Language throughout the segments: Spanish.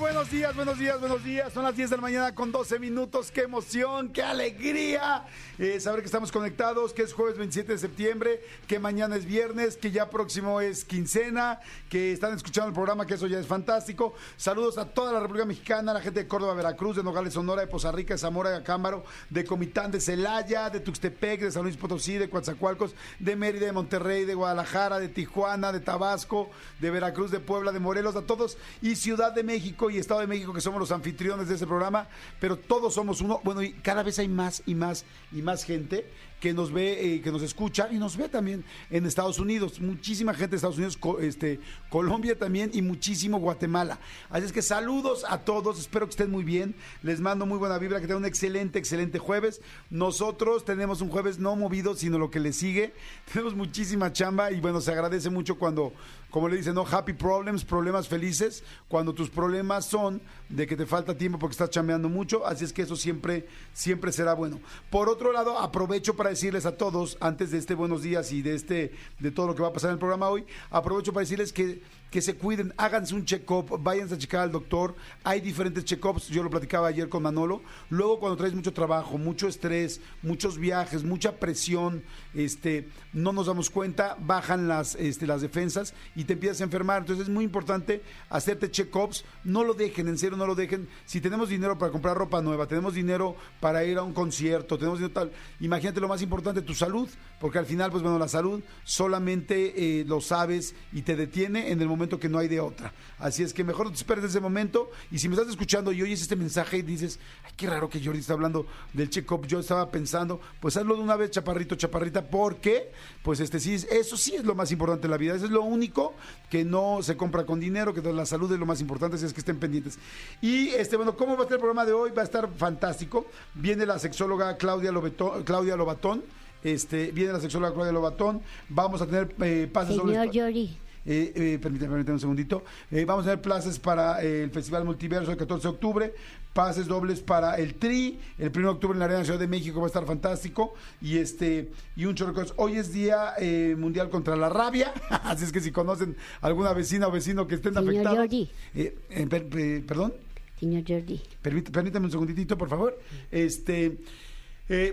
Buenos días, buenos días, buenos días. Son las 10 de la mañana con 12 minutos. ¡Qué emoción, qué alegría! Eh, saber que estamos conectados, que es jueves 27 de septiembre, que mañana es viernes, que ya próximo es quincena, que están escuchando el programa, que eso ya es fantástico. Saludos a toda la República Mexicana, a la gente de Córdoba, Veracruz, de Nogales, Sonora, de Poza Rica, de Zamora, de Acámbaro, de Comitán, de Celaya, de Tuxtepec, de San Luis Potosí, de Coatzacoalcos, de Mérida, de Monterrey, de Guadalajara, de Tijuana, de Tabasco, de Veracruz, de Puebla, de Morelos, a todos. Y Ciudad de México y Estado de México, que somos los anfitriones de ese programa, pero todos somos uno. Bueno, y cada vez hay más y más y más gente que nos ve, eh, que nos escucha y nos ve también en Estados Unidos. Muchísima gente de Estados Unidos, este, Colombia también y muchísimo Guatemala. Así es que saludos a todos, espero que estén muy bien. Les mando muy buena vibra, que tengan un excelente, excelente jueves. Nosotros tenemos un jueves no movido, sino lo que le sigue. Tenemos muchísima chamba y bueno, se agradece mucho cuando, como le dicen, no happy problems, problemas felices, cuando tus problemas son de que te falta tiempo porque estás chambeando mucho, así es que eso siempre, siempre será bueno. Por otro lado, aprovecho para decirles a todos, antes de este buenos días y de este, de todo lo que va a pasar en el programa hoy, aprovecho para decirles que, que se cuiden, háganse un check-up, váyanse a checar al doctor, hay diferentes check-ups, yo lo platicaba ayer con Manolo, luego cuando traes mucho trabajo, mucho estrés, muchos viajes, mucha presión, este, no nos damos cuenta, bajan las, este, las defensas y te empiezas a enfermar, entonces es muy importante hacerte check-ups, no lo dejen, en serio no lo dejen, si tenemos dinero para comprar ropa nueva, tenemos dinero para ir a un concierto, tenemos dinero tal, imagínate lo más importante, tu salud, porque al final, pues bueno, la salud solamente eh, lo sabes y te detiene en el momento que no hay de otra. Así es que mejor no te esperes ese momento y si me estás escuchando y oyes este mensaje y dices, ay, qué raro que Jordi está hablando del check-up, yo estaba pensando, pues hazlo de una vez, chaparrito, chaparrita, porque, pues este sí, eso sí es lo más importante en la vida, eso es lo único que no se compra con dinero, que la salud es lo más importante, así es que estén pendientes. Y este, bueno, ¿cómo va a estar el programa de hoy? Va a estar fantástico. Viene la sexóloga Claudia, Lobeto- Claudia Lobatón. Este, viene la sexóloga Claudia Lobatón. Vamos a tener eh, pases Señor Yori, eh, eh, permítame, permítame un segundito. Eh, vamos a tener plazas para eh, el Festival Multiverso el 14 de octubre, pases dobles para el TRI, el 1 de octubre en la Arena Ciudad de México va a estar fantástico y este y un chorro. Hoy es Día eh, Mundial contra la Rabia, así es que si conocen alguna vecina o vecino que estén Señor afectados. Jordi. eh, eh, per- eh, perdón. señor Jordi. Permít- permítame un segunditito, por favor. Este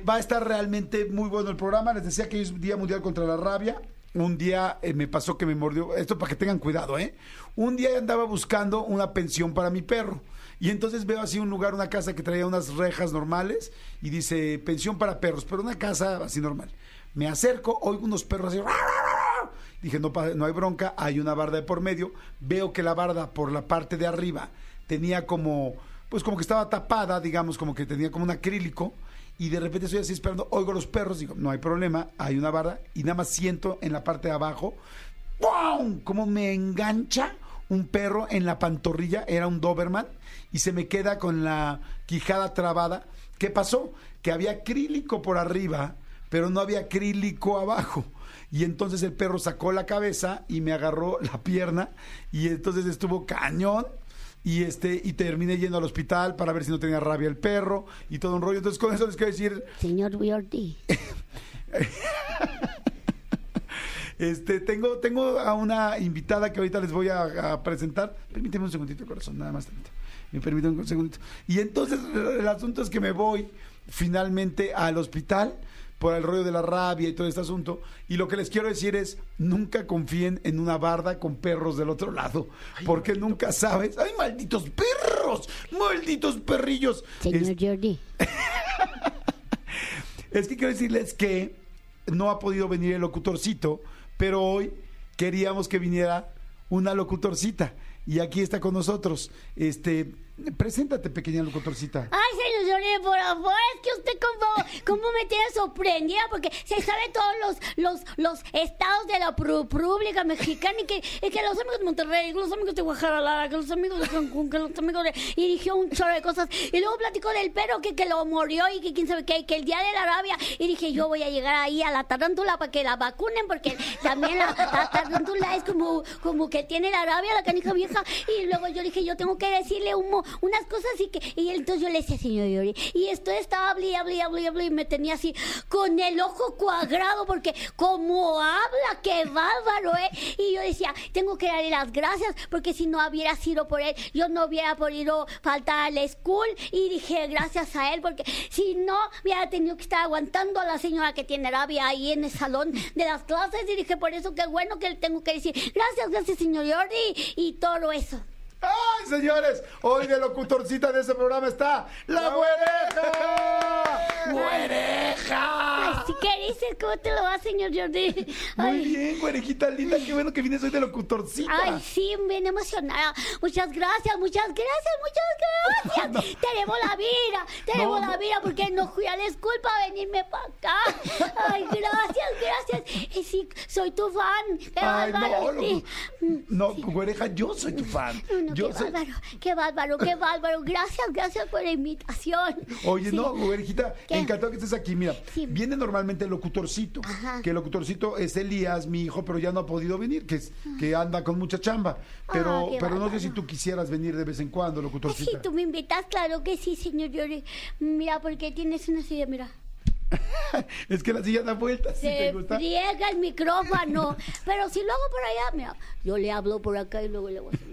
va a estar realmente muy bueno el programa. Les decía que hoy es Día Mundial contra la Rabia. Un día eh, me pasó que me mordió. Esto para que tengan cuidado, ¿eh? Un día andaba buscando una pensión para mi perro. Y entonces veo así un lugar, una casa que traía unas rejas normales y dice pensión para perros, pero una casa así normal. Me acerco, oigo unos perros así. Dije, no, no hay bronca, hay una barda de por medio. Veo que la barda por la parte de arriba tenía como, pues como que estaba tapada, digamos, como que tenía como un acrílico. Y de repente estoy así esperando, oigo los perros, digo, no hay problema, hay una barda. Y nada más siento en la parte de abajo, ¡pum! Como me engancha un perro en la pantorrilla, era un Doberman, y se me queda con la quijada trabada. ¿Qué pasó? Que había acrílico por arriba, pero no había acrílico abajo. Y entonces el perro sacó la cabeza y me agarró la pierna y entonces estuvo cañón y este y terminé yendo al hospital para ver si no tenía rabia el perro y todo un rollo. Entonces con eso les quiero decir, Señor Jordi. este tengo tengo a una invitada que ahorita les voy a, a presentar. Permíteme un segundito, corazón, nada más tantito. Me permite un segundito. Y entonces el asunto es que me voy finalmente al hospital por el rollo de la rabia y todo este asunto. Y lo que les quiero decir es, nunca confíen en una barda con perros del otro lado, porque nunca sabes. ¡Ay, malditos perros! ¡Malditos perrillos! Señor Es- Jordi. es que quiero decirles que no ha podido venir el locutorcito, pero hoy queríamos que viniera una locutorcita. Y aquí está con nosotros. Este, preséntate, pequeña locutorcita. Ay, señor Jordi, por favor, es que usted como, como me tiene sorprendida porque se sabe todos los, los, los estados de la República Mexicana y que, y que los amigos de Monterrey, los amigos de Guadalajara, que los amigos de Cancún, que los amigos de... Y dije un chorro de cosas. Y luego platicó del perro que, que lo murió y que quién sabe qué, que el día de la rabia. Y dije, yo voy a llegar ahí a la tarántula para que la vacunen porque también la, la tarántula es como, como que tiene la rabia, la canija vieja. Y luego yo dije, yo tengo que decirle un mo- unas cosas y que y entonces yo le decía, señor Yori, y esto estaba hablé, hablé, hablé, hablé, y me tenía así con el ojo cuadrado porque como habla, qué bárbaro, ¿eh? Y yo decía, tengo que darle las gracias porque si no hubiera sido por él, yo no hubiera podido faltar a la school. Y dije, gracias a él, porque si no, hubiera tenido que estar aguantando a la señora que tiene rabia ahí en el salón de las clases. Y dije, por eso qué bueno que le tengo que decir, gracias, gracias, señor Jordi, y todo eso. ¡Ay, señores! Hoy de locutorcita de este programa está la güereja. ¡Güereja! Ay, sí, ¿qué dices? ¿Cómo te lo va, señor Jordi? Muy Ay. bien, güerejita linda. Qué bueno que vienes hoy de locutorcita. Ay, sí, bien emocionada. Muchas gracias, muchas gracias, muchas gracias. Tenemos la vida, tenemos No, la no. vida porque no fui a la escuela para venirme para acá. Sí, soy tu fan. Qué Ay, bárbaro. no, sí. no, güereja, yo soy tu fan. No, no, Yo qué soy- bárbaro, qué bárbaro, qué bárbaro. Gracias, gracias por la invitación. Oye, Sí. no, güerejita, ¿Qué? encantado que estés aquí. Mira, Sí. viene normalmente el locutorcito, Ajá. que el locutorcito es Elías, mi hijo, pero ya no ha podido venir, que, es, que anda con mucha chamba. Pero, Ah, pero no sé si tú quisieras venir de vez en cuando, Ay, locutorcita. Si tú me invitas, claro que sí, señor Yori. Mira, porque tienes una silla, mira. es que la silla da vueltas, si te gusta. friega el micrófono. Pero si lo hago por allá, mira, yo le hablo por acá y luego le voy a hacer.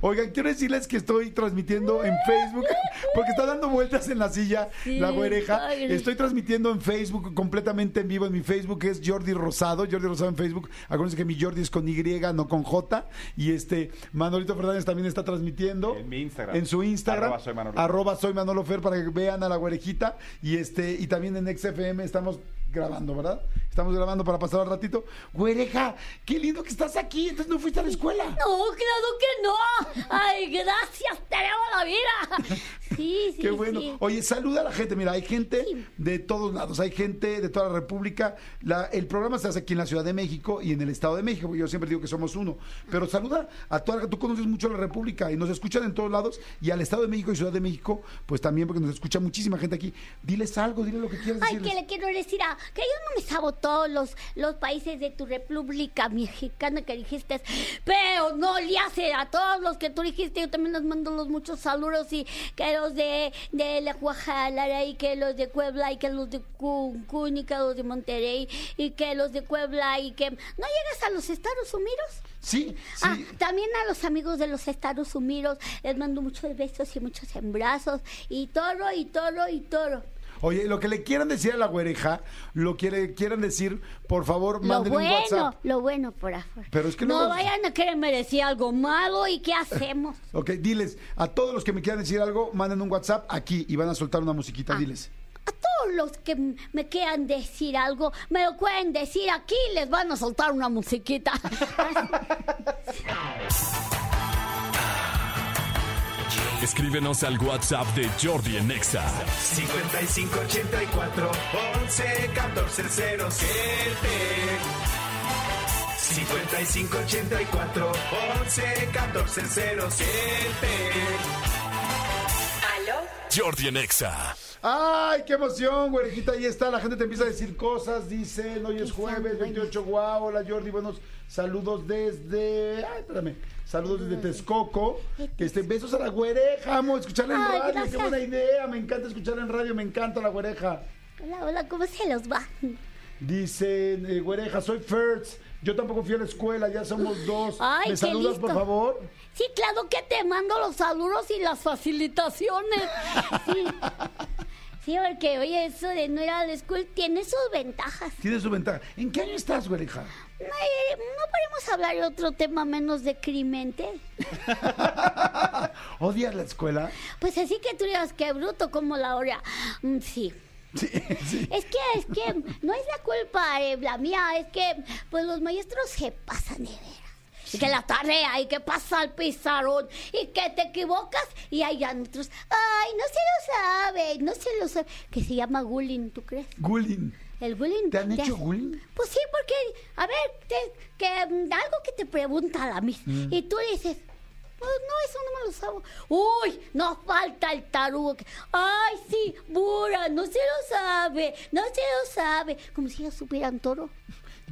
Oigan, quiero decirles que estoy transmitiendo en Facebook, porque está dando vueltas en la silla, Sí, la güereja. Estoy transmitiendo en Facebook, completamente en vivo. En mi Facebook es Jordi Rosado, Jordi Rosado en Facebook. Acuérdense que mi Jordi es con Y, no con J. Y este, Manolito Fernández también está transmitiendo. En mi Instagram. En su Instagram. Arroba soy Manolo. Arroba soy Manolo Fer, para que vean a la güerejita. Y este, y también en XFM estamos grabando, ¿verdad? Estamos grabando para pasar al ratito. Güereja, qué lindo que estás aquí. Entonces no fuiste a la escuela. No, claro que no. Ay, gracias, tenemos la vida. Sí, sí. Qué bueno. sí. Oye, saluda a la gente. Mira, hay gente Sí. de todos lados. Hay gente de toda la República. La- el programa se hace aquí en la Ciudad de México y en el Estado de México. Yo siempre digo que somos uno. Pero saluda a toda la Tú conoces mucho la República y nos escuchan en todos lados. Y al Estado de México y Ciudad de México, pues también, porque nos escucha muchísima gente aquí. Diles algo, dile lo que quieras Ay, decirles. que le quiero decir a que yo no me sabo todos los, los países de tu república mexicana que dijiste, pero no le hace a todos los que tú dijiste, yo también les mando los muchos saludos y que los de, de la Guadalajara y que los de Puebla y que los de Cancún y que los de Monterrey y que los de Puebla y que no llegas a los Estados Unidos. Sí, sí. Ah, también a los amigos de los Estados Unidos les mando muchos besos y muchos abrazos y todo y todo y todo. Oye, lo que le quieran decir a la güereja, lo que le quieran decir, por favor, Lo mándenle un bueno, WhatsApp. lo bueno por afuera. Pero es que no luego- vayan a quererme decir algo malo y qué hacemos. Ok, diles a todos los que me quieran decir algo, manden un WhatsApp aquí y van a soltar una musiquita. Ah. Diles. A todos los que me quieran decir algo, me lo pueden decir aquí, les van a soltar una musiquita. Escríbenos al WhatsApp de Jordi en Exa. 5584 11 14 07 5584 11 14 07 ¿Aló? Jordi en Exa. ¡Ay, qué emoción, güerejita! Ahí está, la gente te empieza a decir cosas, dicen, hoy es jueves, son 28, guau, hola Jordi, buenos saludos desde... ¡Ay, espérame! Saludos desde Texcoco. Este, besos a la güereja, amo escucharla en Ay, radio, qué buena idea, me encanta escucharla en radio, me encanta la güereja. hola, hola, ¿cómo se los va? Dicen, eh, güereja, soy Fertz, yo tampoco fui a la escuela, ya somos dos. Ay, ¿Me saludas, listo. por favor? Sí, claro que te mando los saludos y las facilitaciones. Sí. Sí, porque, oye, eso de no ir a la escuela tiene sus ventajas. Tiene su ventaja. ¿En qué año estás, güereja? Ay, no podemos hablar de otro tema menos deprimente. ¿Odias la escuela? Pues así que tú digas que bruto como la hora. Mm, sí. Sí, sí. Es que, es que no es la culpa de la mía, es que pues los maestros se pasan de veras. Y que la tarea y que pasa al pizarrón y que te equivocas y hay otros, ay, no se lo sabe, no se lo sabe, que se llama bullying, ¿tú crees? Bullying. El bullying. ¿Te han ya- hecho bullying? Pues sí, porque, a ver, te- que mm, algo que te pregunta la mis Mm. y tú dices, pues no, eso no me lo sabo. Uy, no falta el tarugo. Ay, sí, burra, no se lo sabe, no se lo sabe. Como si ellos supieran todo.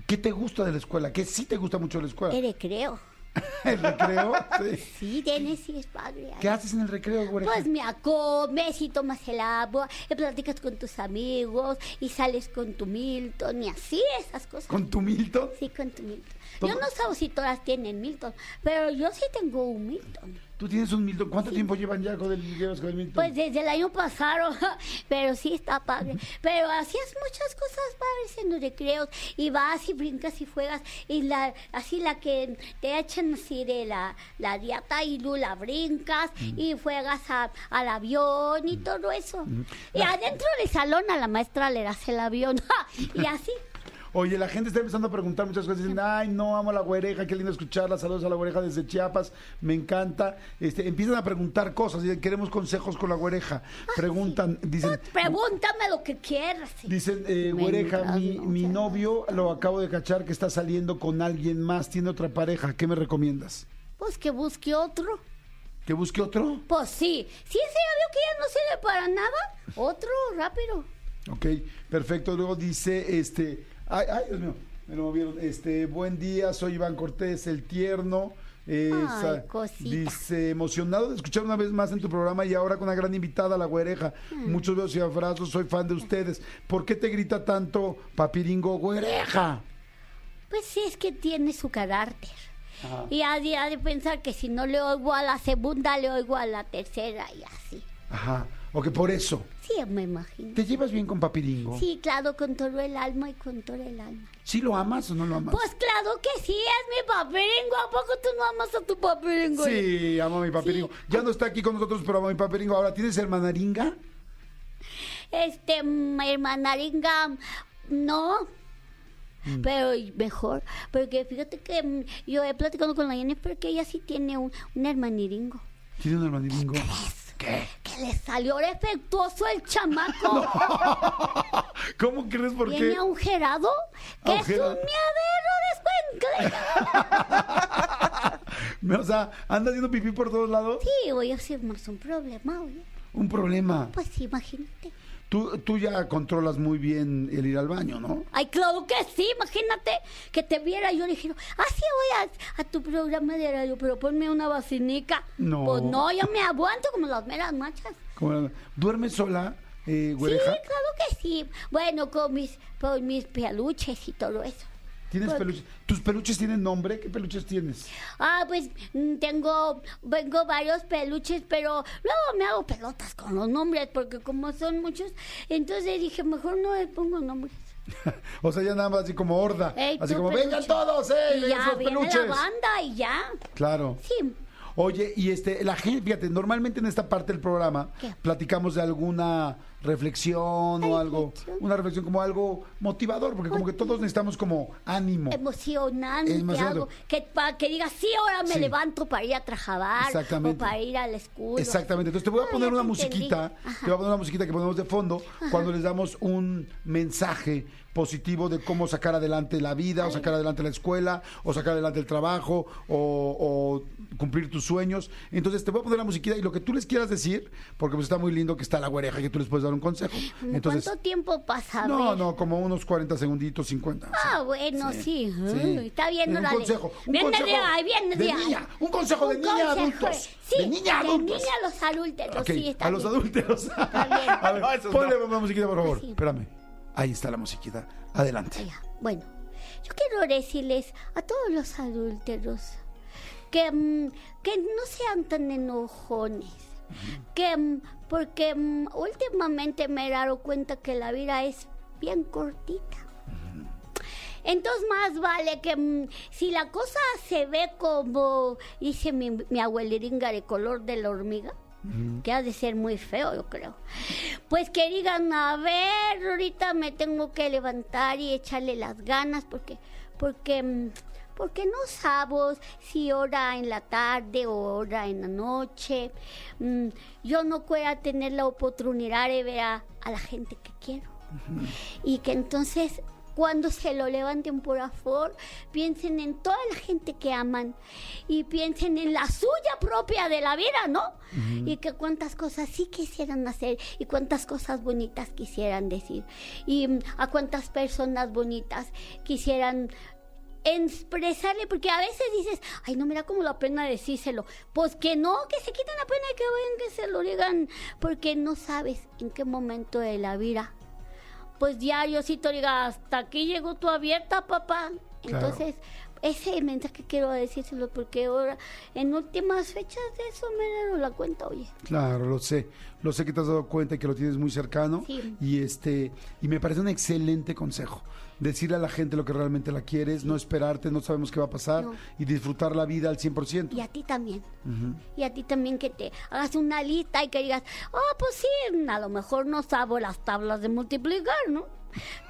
¿Qué te gusta de la escuela? ¿Qué sí te gusta mucho de la escuela? El recreo. ¿El recreo? Sí. Sí, tiene, sí, es padre. ¿Qué haces en el recreo, güereja? Pues me comes y tomas el agua, y platicas con tus amigos, y sales con tu Milton, y así esas cosas. ¿Con tu Milton? Sí, con tu Milton. Yo no sé si todas tienen Milton, pero yo sí tengo un Milton. ¿Tú tienes un Milton? ¿Cuánto tiempo llevan ya con el, con el Milton? Pues desde el año pasado, pero sí está padre. Pero hacías muchas cosas padres en los recreos, y vas y brincas y juegas, y la así la que te echan así de la, la diata y tú la brincas, Mm. y juegas a- al avión y todo eso. Y La- adentro del salón a la maestra le das el avión, y así. Oye, la gente está empezando a preguntar muchas cosas. Dicen, ay, no, amo a la güereja, qué lindo escucharla. Saludos a la güereja desde Chiapas, me encanta. Este, empiezan a preguntar cosas, dicen, queremos consejos con la güereja. Preguntan, dicen, pregúntame lo que quieras. dicen, eh, güereja, mi, mi novio lo acabo de cachar que está saliendo con alguien más, tiene otra pareja. ¿Qué me recomiendas? Pues que busque otro. ¿Que busque otro? Pues sí, si ese vio que ya no sirve para nada, otro, rápido. Ok, perfecto. Luego dice, este, ay, ay, Dios mío, me lo movieron. Este, buen día, soy Iván Cortés, el tierno. Eh, Ay, cosita. dice, emocionado de escuchar una vez más en tu programa y ahora con una gran invitada, la güereja. Mm. Muchos besos y abrazos, soy fan de ustedes. ¿Por qué te grita tanto Papiringo güereja? Pues sí, es que tiene su carácter. Ajá. Y ha de, ha de pensar que si no le oigo a la segunda, le oigo a la tercera y así. Ajá, o que por eso. Sí, me imagino. ¿Te llevas bien con Papiringo? Sí, claro, con todo el alma y con todo el alma. ¿Sí lo amas o no lo amas? Pues claro que sí, es mi papiringo. ¿A poco tú no amas a tu papiringo? Sí, amo a mi papiringo. Sí. Ya no está aquí con nosotros, pero amo a mi papiringo. Ahora, ¿tienes hermanaringa? Este, hermanaringa, no. Mm. Pero mejor, porque fíjate que mm, yo he platicado con la Jennifer que ella sí tiene un, un hermaniringo. ¿Tienes un hermanaringo? ¿Qué? Que le salió defectuoso el chamaco. ¿Cómo crees por qué? agujerado, que Agujerado. es un miadero después. O sea, anda haciendo pipí por todos lados. Sí, voy a hacer más un problema, oye. Un problema. Pues imagínate. Tú, tú ya controlas muy bien el ir al baño, ¿no? Ay, claro que sí, imagínate que te viera yo y dijera, ah, sí, voy a, a tu programa de radio, pero ponme una vacinica. No. Pues no, yo me aguanto como las meras machas. Como- ¿Duermes sola, eh, Sí, claro que sí. Bueno, con mis, con mis peluches y todo eso. ¿Tienes Pues- peluches? ¿Tus peluches tienen nombre? ¿Qué peluches tienes? Ah, pues mm, tengo, vengo varios peluches, pero luego me hago pelotas con los nombres, porque como son muchos, entonces dije, mejor no le pongo nombres. o sea, ya nada más así como horda. Ey, así como, peluche. vengan todos, ¡eh! Y ya viene peluches! la banda y ya. Claro. Sí. Oye, y este, la gente, fíjate, normalmente en esta parte del programa ¿Qué? platicamos de alguna reflexión o algo, Reflexión. una reflexión como algo motivador, porque como que todos necesitamos como ánimo. emocionante, Emocionante. algo que para que digas sí ahora me Sí. levanto para ir a trabajar Exactamente. o para ir a la escuela Exactamente. Entonces te voy a poner una musiquita, te voy a poner una musiquita que ponemos de fondo cuando les damos un mensaje positivo de cómo sacar adelante la vida, o sacar adelante la escuela, o sacar adelante el trabajo, o, o cumplir tus sueños. Entonces te voy a poner la musiquita y lo que tú les quieras decir, porque pues está muy lindo que está la güereja que tú les puedes dar un consejo. Entonces, ¿Cuánto tiempo pasa? No, no, como unos 40 segunditos, 50. Ah, bueno, sí. Sí. Está bien, Un órale. consejo, un Viene consejo de ahí, viene de de ahí. niña, un consejo de niña a adultos, Sí, de niña a adultos. niña a los adultos, Ok, sí, está a los bien. adúlteros. bien. A ver, No, ponle no. una musiquita, por favor. Sí. Espérame. Ahí está la musiquita. Adelante. Bueno, yo quiero decirles a todos los adúlteros que, mm, que no sean tan enojones. Que, mm, porque mm, últimamente me he dado cuenta que la vida es bien cortita. Entonces más vale que si la cosa se ve como dice mi, mi de color de la hormiga, que ha de ser muy feo, yo creo. Pues que digan, a ver, ahorita me tengo que levantar y echarle las ganas porque, porque, mm, porque no sabes si hora en la tarde o hora en la noche. mm, yo no pueda tener la oportunidad de ver a, a la gente que quiero. Y que entonces cuando se lo levanten por afor, piensen en toda la gente que aman y piensen en la suya propia de la vida, ¿no? Y que cuántas cosas sí quisieran hacer y cuántas cosas bonitas quisieran decir y mm, a cuántas personas bonitas quisieran expresarle, porque a veces dices, ay, no me da como la pena decírselo. Pues que no, que se quiten la pena y que vayan, que se lo digan, porque no sabes en qué momento de la vida. Pues ya Diosito diga, hasta aquí llegó tu abierta, papá. Claro. Entonces, ese mensaje quiero decírselo porque ahora, en últimas fechas de eso me dado la cuenta, oye. Claro, lo sé. Lo sé que te has dado cuenta y que lo tienes muy cercano. Sí. Y este y me parece un excelente consejo. Decirle a la gente lo que realmente la quieres, no esperarte, no sabemos qué va a pasar No. y disfrutar la vida al 100%. Y a ti también. Y a ti también que te hagas una lista y que digas, oh, pues sí, a lo mejor no sabo las tablas de multiplicar, ¿no?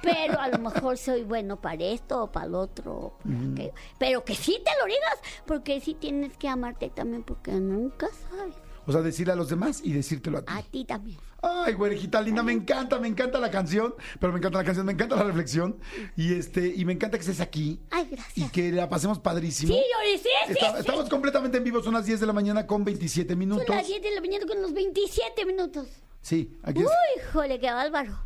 Pero a lo mejor soy bueno para esto o para el otro. que- pero que sí te lo digas, porque sí tienes que amarte también, porque nunca sabes. O sea, decirle a los demás y decírtelo a ti. A ti también. Ay, güerejita linda, me encanta, me encanta la canción, pero me encanta la canción, me encanta la reflexión y este y me encanta que estés aquí Ay, gracias. y que la pasemos padrísimo. Sí, Yori, sí, sí, Está- sí. Estamos completamente en vivo, son las 10 de la mañana con 27 Son minutos. las 10 de la mañana con los 27 minutos. Sí, aquí es. Uy, jole, qué bárbaro.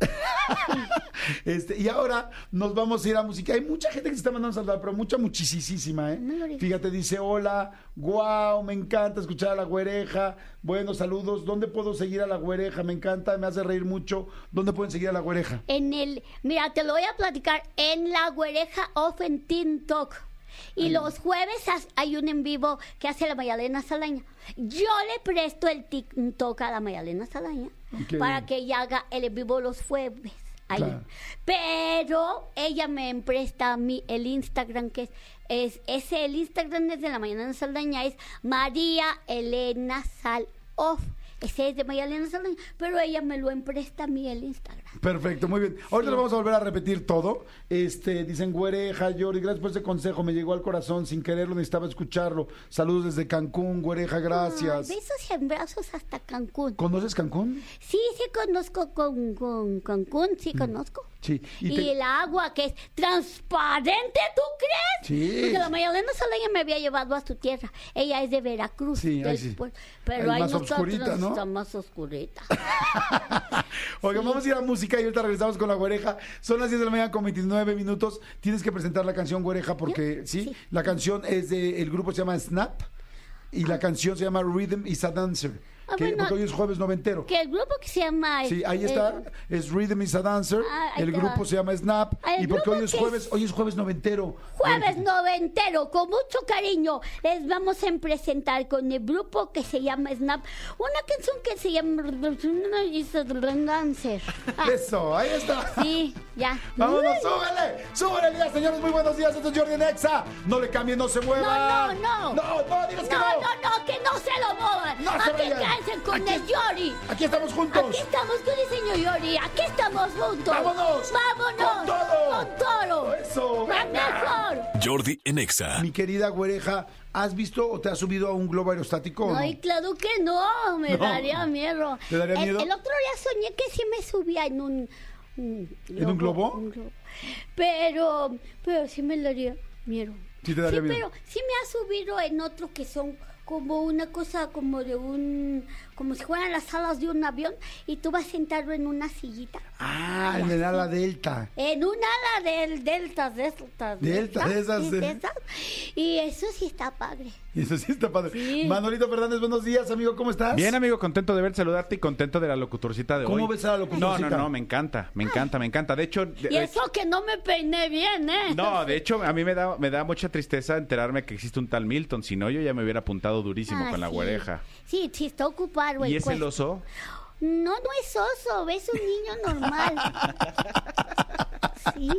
Este, y ahora nos vamos a ir a música. Hay mucha gente que se está mandando a saludar, pero mucha, muchísima, ¿eh? No. Fíjate, dice, hola, wow, me encanta escuchar a la güereja. Buenos saludos. ¿Dónde puedo seguir a la güereja? Me encanta, me hace reír mucho. ¿Dónde pueden seguir a la güereja? En el, mira, te lo voy a platicar en la güereja of en TikTok. Y los jueves hay un en vivo que hace la Mayalena Salaña. Yo le presto el TikTok a la Mayalena Salaña para que ella haga el en vivo los jueves. ahí. Claro. Pero ella me presta a mí el Instagram que es, es ese el Instagram desde la Mayalena Saldaña es María Elena Sal Off. Ese es de María Elena Saldaña, pero ella me lo empresta a mí el Instagram. Perfecto, muy bien. Ahorita lo vamos a volver a repetir todo. Este, dicen güereja, Yori, gracias por ese consejo, me llegó al corazón sin quererlo, necesitaba escucharlo. Saludos desde Cancún, güereja, gracias. Besos y abrazos hasta Cancún. ¿Conoces Cancún? Sí, sí conozco con, con Cancún, sí conozco. Sí. Y, te- el agua que es transparente, ¿tú crees? Sí. Porque la Magdalena Salaya me había llevado a su tierra. Ella es de Veracruz. Sí, ahí sí. Pero Ahí ahí más nosotros oscurita, ¿no? está más oscurita. Oigan, vamos a ir a música y ahorita regresamos con la güereja. Son las 10 de la mañana con 29 minutos. Tienes que presentar la canción güereja porque, ¿sí? Sí. La canción es de, el grupo se llama Snap y la canción se llama Rhythm is a Dancer. Ah, que- bueno. porque hoy es jueves noventero. que el grupo que se llama... Sí, ahí eh, está, es Rhythm is a Dancer, Ah, el grupo va. se llama Snap Ah, el y porque hoy es jueves, es- hoy es jueves noventero. Jueves Güerejita. noventero, con mucho cariño, les vamos a presentar con el grupo que se llama Snap, una canción que se llama Dancer. Ah, Eso, ahí está. sí, ya. Vámonos, súbele, súbele ya, señores, muy buenos días, esto es Jordi Nexa. No le cambien, no se muevan. No, no, no. No, no, digas que No, no. no, no, que no se lo muevan. No se Con Aquí- el Yori. Aquí estamos juntos. Aquí estamos con el señor Yori. Aquí estamos juntos. ¡Vámonos! Vámonos. ¡Con todo! Con todo. Eso, La mejor. Jordi en Exa. Mi querida güereja, ¿has visto o te has subido a un globo aerostático? no? Ay, claro que no, me No. daría miedo. ¿Te daría El- miedo? El, otro día soñé que sí me subía en un... un un globo? un globo. Pero, pero sí me daría miedo. Sí te daría miedo. pero sí me ha subido en otro que son como una cosa como de un... como si fueran las alas de un avión y tú vas sentado en una sillita. Ah, en el ala delta. En un ala del delta, delta, Delta, de esas, de- de esas. Y eso sí está padre. Y eso sí está padre. Sí. Manolito Fernández, buenos días, amigo, ¿cómo estás? Bien, amigo, contento de verte, saludarte y contento de la locutorcita de ¿Cómo hoy. ves a la locutorcita? No, no, no, me encanta, me encanta, me encanta. De hecho, de- Y eso que no me peiné bien, ¿eh? no, de hecho, a mí me da, me da mucha tristeza enterarme que existe un tal Milton. Si no, yo ya me hubiera apuntado durísimo Ah, con la sí. güereja. Sí, sí, está ocupado ¿Y ese cuerpo. No, no es oso, es un niño normal. Sí.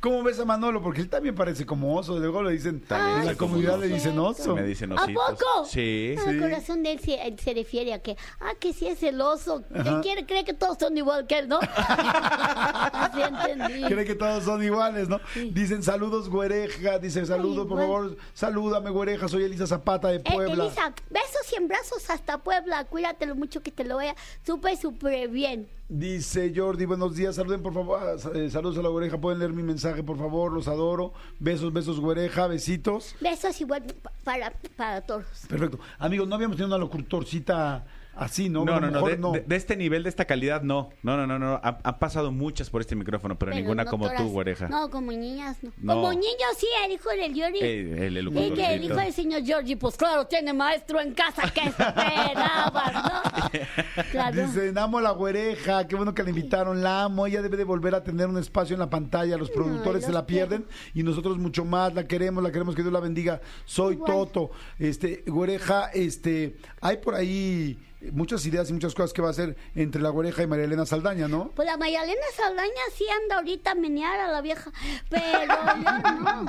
¿Cómo ves a Manolo? Porque él también parece como oso. Luego le dicen, También en la comunidad un le dicen oso. Me dicen ¿A ositos. poco? Sí. Ah, Sí. El corazón de él se, refiere a que, ah, que sí es el oso. Él quiere, cree que todos son igual que él, ¿no? Así entendí. Cree que todos son iguales, ¿no? Dicen saludos, güereja. Dice, saludos, por favor. Salúdame, güereja. Soy Elisa Zapata de Eh, Puebla. Elisa, besos y abrazos hasta Puebla. Cuídatelo mucho que te lo vaya súper, súper bien. Dice Jordi, buenos días, saluden por favor, ah, eh, saludos a la güereja, pueden leer mi mensaje por favor, los adoro, besos, besos güereja, besitos. Besos igual pa- para, para todos. Perfecto. Amigos, no habíamos tenido una locutorcita así, ¿no? No, no, no de, de- de este nivel, de esta calidad, no. No, no, no, no. Ha- Han pasado muchas por este micrófono, pero, Pero ninguna no como tú, güereja. No, como niñas, no. No. Como niños, sí, el hijo del Yori. Eh, el Y elocutorcito. que el hijo del señor Georgie, pues claro, tiene maestro en casa, que esperabas, ¿no? Claro. Dice, amo a la güereja, qué bueno que la invitaron, la amo, ella debe de volver a tener un espacio en la pantalla, los productores se los la pierden y nosotros mucho más, la queremos, la queremos, que Dios la bendiga, soy Igual. Toto, este, güereja, este, hay por ahí muchas ideas y muchas cosas que va a hacer entre la güereja y María Elena Saldaña, ¿no? Pues la Mayalena Saldaña sí anda ahorita a menear a la vieja, pero yo no.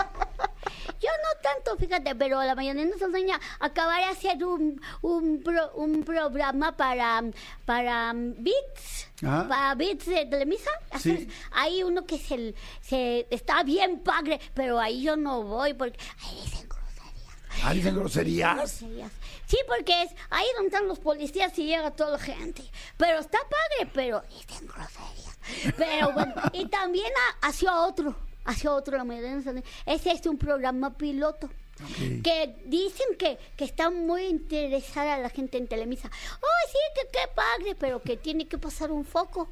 Yo no tanto, fíjate, pero la Mayalena Saldaña acabará de hacer un, un, pro- un programa para, para Beats, Ajá. para Beats de Telemisa. Sí. Hay uno que se, se está bien padre, pero ahí yo no voy porque ahí dicen groserías. Ah, dicen groserías. groserías. Sí, porque es ahí donde están los policías y llega toda la gente. Pero está padre, pero dicen groserías. Pero bueno, y también ha- hacia otro, hacia otro la mayoría de es un programa piloto. Que dicen que, que está muy interesada la gente en Telemisa. Oh, sí, que qué padre, pero que tiene que pasar un foco.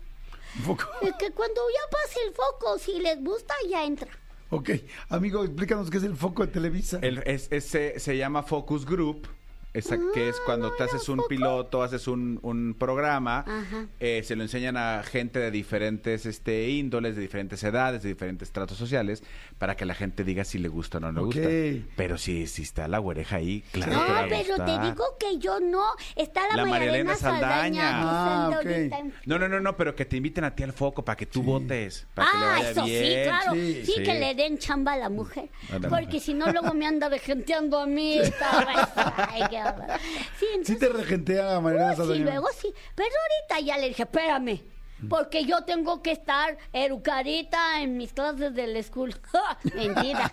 Un poco. Y que cuando ya pase el foco, si les gusta, ya entra. Ok, amigo, explícanos qué es el foco de Televisa. El- es, es- se, se llama Focus Group, esa- que es cuando te haces un piloto, haces un, un programa, Ajá. eh, se lo enseñan a gente de diferentes este, índoles, de diferentes edades, de diferentes tratos sociales, para que la gente diga si le gusta o no le gusta. Pero si, si está la güereja ahí, claro no, que va a pero te digo que yo no. Está la, La Marilena Saldaña. Saldaña. Ah, No, no, no, no, pero que te inviten a ti al foco para que tú votes, para que le Ah, vaya eso sí, bien. claro. Sí, Sí, sí. que le den chamba a la mujer. A la porque si no, luego me anda regenteando a mí. esta Sí, te regentea a María Elena uh, sí, luego sí. Pero ahorita ya le dije, espérame. Porque yo tengo que estar educadita en mis clases de la school. Mentira.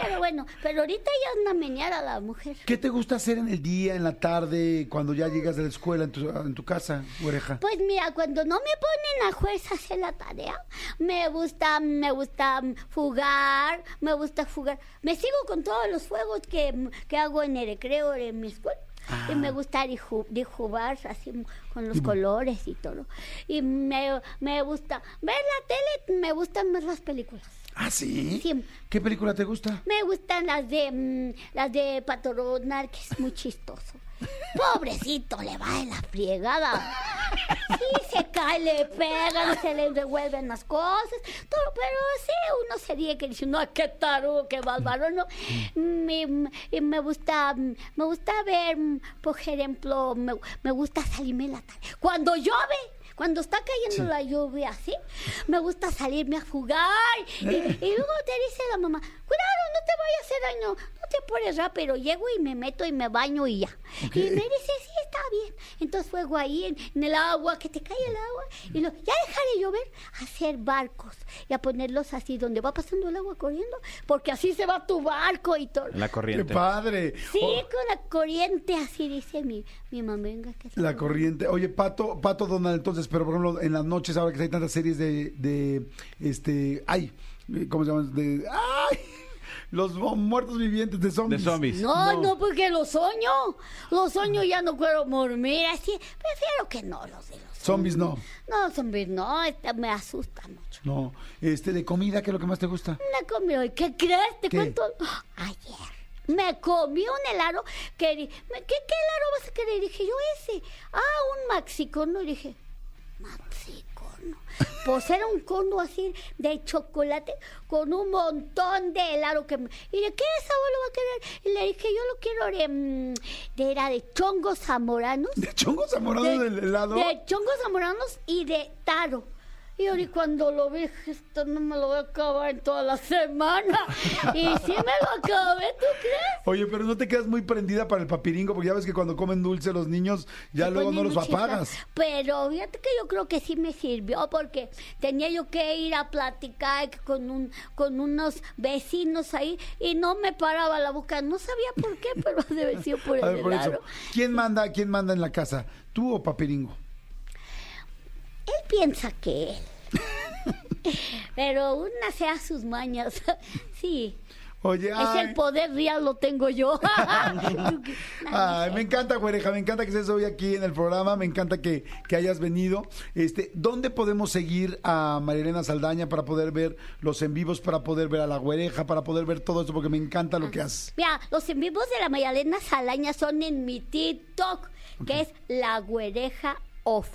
Pero bueno, pero ahorita ya anda menear a la mujer. ¿Qué te gusta hacer en el día, en la tarde, cuando ya llegas de la escuela, en tu, en tu casa, güereja? Pues mira, cuando no me ponen a fuerza a hacer la tarea, me gusta, me gusta jugar, me gusta jugar. Me sigo con todos los juegos que, que hago en el recreo en mi escuela. Y me gusta dibujar así con los colores y todo. Y me, me gusta ver la tele, me gustan más las películas. ¿Ah, sí? Sí. ¿Qué película te gusta? Me gustan las de mm, las de Pato Donald, que es muy chistoso. Pobrecito, le va de la friegada. Sí, se cae, le pegan, se le devuelven las cosas, pero sí, uno se ríe que dice, no, qué tarugo, qué bárbaro, ¿no? Me, me gusta, me gusta ver, por ejemplo, me, me gusta salirme la tarde. Cuando llueve, cuando está cayendo la lluvia así, me gusta salirme a jugar. Y, y luego te dice la mamá, cuidado, no te vayas a hacer daño, no te pones rápido. Llego y me meto y me baño y ya. Y me dice, sí. Entonces juego ahí en, en el agua, que te cae el agua. Y lo, ya deja de llover, hacer barcos y a ponerlos así donde va pasando el agua corriendo, porque así se va tu barco y todo. La ¡Qué corriente. padre! Sí, Oh, con la corriente, así dice mi, mi mamá. Venga, que la corriente. Oye, Pato, Pato Donald, entonces, pero por ejemplo, en las noches, ahora que hay tantas series de, de este, ay, ¿cómo se llama? De, ay, los mu- muertos vivientes de De zombies. zombies. No, no, porque los sueño. Los sueño ya no quiero dormir así. Prefiero que no los de los Zombies no. No, zombies no, esta me asusta mucho. No, este, de comida, ¿qué es lo que más te gusta? Me comí hoy, ¿qué crees? Te ¿Qué? cuento. Ayer me comí un helado que ¿qué, ¿qué helado vas a querer? Dije yo ese. Ah, un maxicono. Dije, maxicono. Pues era un cono así de chocolate con un montón de helado que me- y de qué sabor lo va a querer y le dije yo lo quiero de, mm, de era de chongos zamoranos ¿De chongos zamoranos del helado? de chongos zamoranos y de taro. Y ahora cuando lo vi, esto no me lo voy a acabar en toda la semana. Y sí me lo acabé, ¿tú crees? Oye, pero no te quedas muy prendida para el papiringo, porque ya ves que cuando comen dulce los niños, ya Se luego no los apagas. Pero fíjate que yo creo que sí me sirvió porque tenía yo que ir a platicar con un con unos vecinos ahí y no me paraba la boca. No sabía por qué, pero debe ser por el ver, por eso, helado. ¿quién manda, quién manda en la casa? ¿Tú o papiringo? Él piensa que él. Pero una sea sus mañas. sí. Oye, Es ay. el poder real, lo tengo yo. Ay, me encanta, güereja, me encanta que estés hoy aquí en el programa, me encanta que, que hayas venido. Este, ¿Dónde podemos seguir a Marilena Saldaña para poder ver los en vivos, para poder ver a la güereja, para poder ver todo esto? Porque me encanta lo que haces. Mira, los en vivos de la Mayalena Salaña son en mi TikTok, que es La Güereja Off.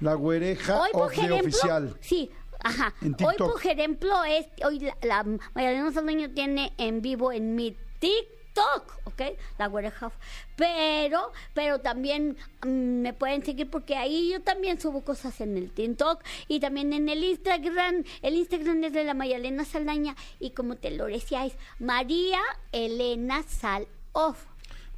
La güereja Hoy, por ejemplo, oficial. sí, ajá. Hoy, por ejemplo, es, hoy la, la Mayalena Saldaña tiene en vivo en mi TikTok, ¿ok? La Güereja. Pero, pero también mm, me pueden seguir porque ahí yo también subo cosas en el TikTok y también en el Instagram. El Instagram es de la Mayalena Saldaña y como te lo decía es María Elena Sal Off.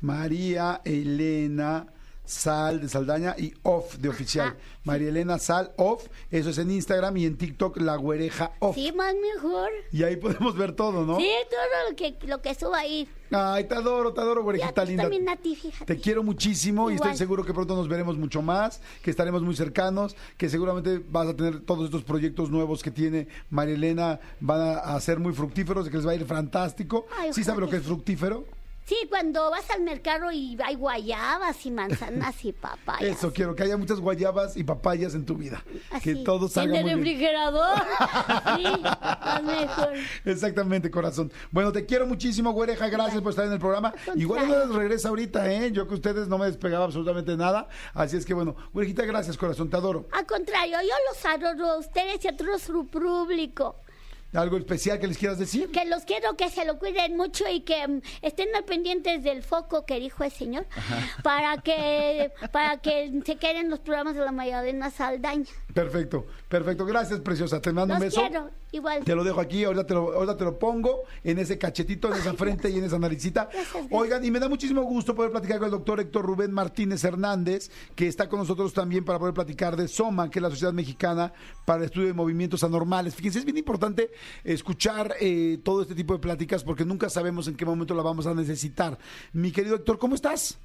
María Elena Sal de Saldaña y Off de oficial. Ajá. María Elena Sal Off, eso es en Instagram y en TikTok La Güereja Off. Sí, más mejor. Y ahí podemos ver todo, ¿no? Sí, todo lo que, lo que subo ahí. Ay, te adoro, te adoro, güerejita linda. también a ti, fíjate. Te quiero muchísimo y estoy seguro que pronto nos veremos mucho más, que estaremos muy cercanos, que seguramente vas a tener todos estos proyectos nuevos que tiene María Elena, van a, a ser muy fructíferos, que les va a ir fantástico. Ay, ¿Sí sabe lo que es fructífero? Sí, cuando vas al mercado y hay guayabas y manzanas y papayas. Eso, quiero que haya muchas guayabas y papayas en tu vida. Así, Que todo salga En el muy bien. refrigerador. sí, mejor. Exactamente, corazón. Bueno, te quiero muchísimo, güereja. Gracias por estar en el programa. Igual no regresa ahorita, ¿eh? Yo que ustedes no me despegaba absolutamente nada. Así es que, bueno, güerejita, gracias, corazón. Te adoro. Al contrario, yo los adoro a ustedes y a todo su público. ¿Algo especial que les quieras decir? Que los quiero que se lo cuiden mucho y que mm, estén al pendientes del foco que dijo el señor para que para que se queden los programas de la Magdalena Saldaña. Perfecto, perfecto. Gracias, preciosa. Te mando Los un beso. quiero, igual. Te lo dejo aquí, ahorita te lo, ahorita te lo pongo en ese cachetito, en esa frente y en esa naricita. Gracias. Oigan, y me da muchísimo gusto poder platicar con el doctor Héctor Rubén Martínez Hernández, que está con nosotros también para poder platicar de SOMA, que es la Sociedad Mexicana para el Estudio de Movimientos Anormales. Fíjense, es bien importante escuchar eh, todo este tipo de pláticas porque nunca sabemos en qué momento la vamos a necesitar. Mi querido Héctor, ¿cómo estás?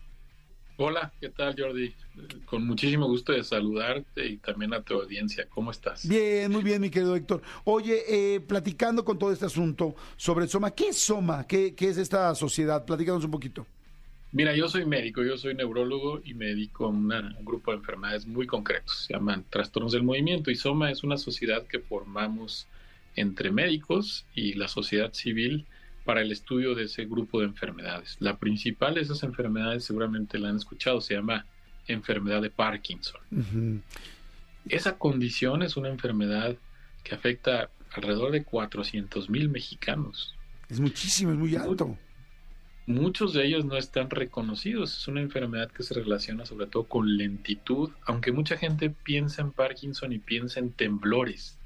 Hola, ¿qué tal Jordi? Con muchísimo gusto de saludarte y también a tu audiencia. ¿Cómo estás? Bien, muy bien, mi querido Héctor. Oye, eh, platicando con todo este asunto sobre SOMA, ¿qué es SOMA? ¿Qué, qué es esta sociedad? Platícanos un poquito. Mira, yo soy médico, yo soy neurólogo y me dedico a una- un grupo de enfermedades muy concretos. Se llaman trastornos del movimiento y SOMA es una sociedad que formamos entre médicos y la sociedad civil para el estudio de ese grupo de enfermedades. La principal de esas enfermedades, seguramente la han escuchado, se llama enfermedad de Parkinson. Esa condición es una enfermedad que afecta alrededor de 400 mil mexicanos. Es muchísimo, es muy alto. Muchos de ellos no están reconocidos. Es una enfermedad que se relaciona sobre todo con lentitud, aunque mucha gente piensa en Parkinson y piensa en temblores.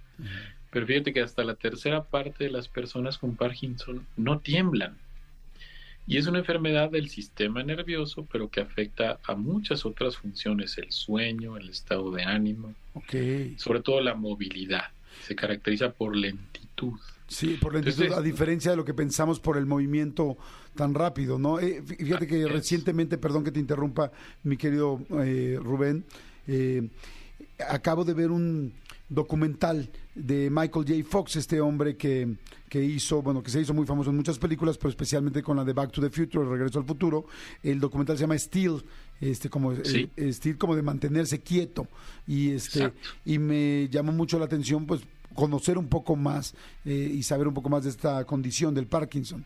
Pero fíjate que hasta la tercera parte de las personas con Parkinson no tiemblan. Y es una enfermedad del sistema nervioso, pero que afecta a muchas otras funciones, el sueño, el estado de ánimo, sobre todo la movilidad. Se caracteriza por lentitud. Sí, por lentitud, Entonces- a diferencia de lo que pensamos por el movimiento tan rápido, ¿no? Eh, fí- fíjate que es. recientemente, perdón que te interrumpa, mi querido eh, Rubén, eh, acabo de ver un documental de Michael J. Fox, este hombre que, que hizo, bueno, que se hizo muy famoso en muchas películas, pero especialmente con la de Back to the Future, El Regreso al Futuro. El documental se llama Steel, este como Sí. eh, Steel como de mantenerse quieto y este Exacto. y me llamó mucho la atención, pues conocer un poco más eh, y saber un poco más de esta condición del Parkinson.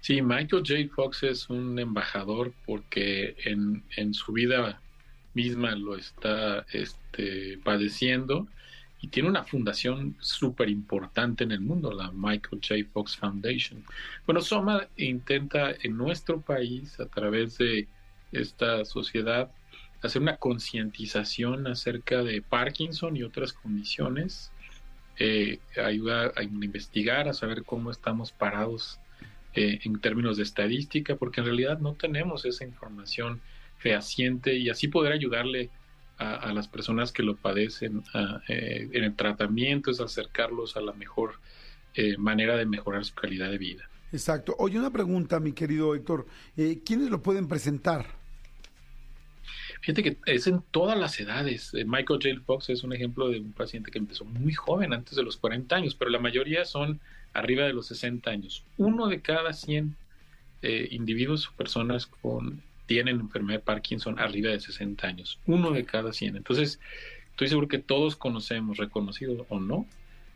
Sí, Michael J. Fox es un embajador porque en, en su vida misma lo está este, padeciendo y tiene una fundación súper importante en el mundo, la Michael J. Fox Foundation. Bueno, Soma intenta en nuestro país, a través de esta sociedad, hacer una concientización acerca de Parkinson y otras condiciones, eh, ayuda a investigar, a saber cómo estamos parados eh, en términos de estadística, porque en realidad no tenemos esa información fehaciente y así poder ayudarle a, a las personas que lo padecen a, eh, en el tratamiento, es acercarlos a la mejor eh, manera de mejorar su calidad de vida. Exacto. Oye, una pregunta, mi querido Héctor. Eh, ¿Quiénes lo pueden presentar? Fíjate que es en todas las edades. Eh, Michael J. Fox es un ejemplo de un paciente que empezó muy joven, antes de los 40 años, pero la mayoría son arriba de los 60 años. Uno de cada 100 eh, individuos o personas con tienen enfermedad de Parkinson arriba de 60 años. Uno de cada 100. Entonces, estoy seguro que todos conocemos, reconocido o no,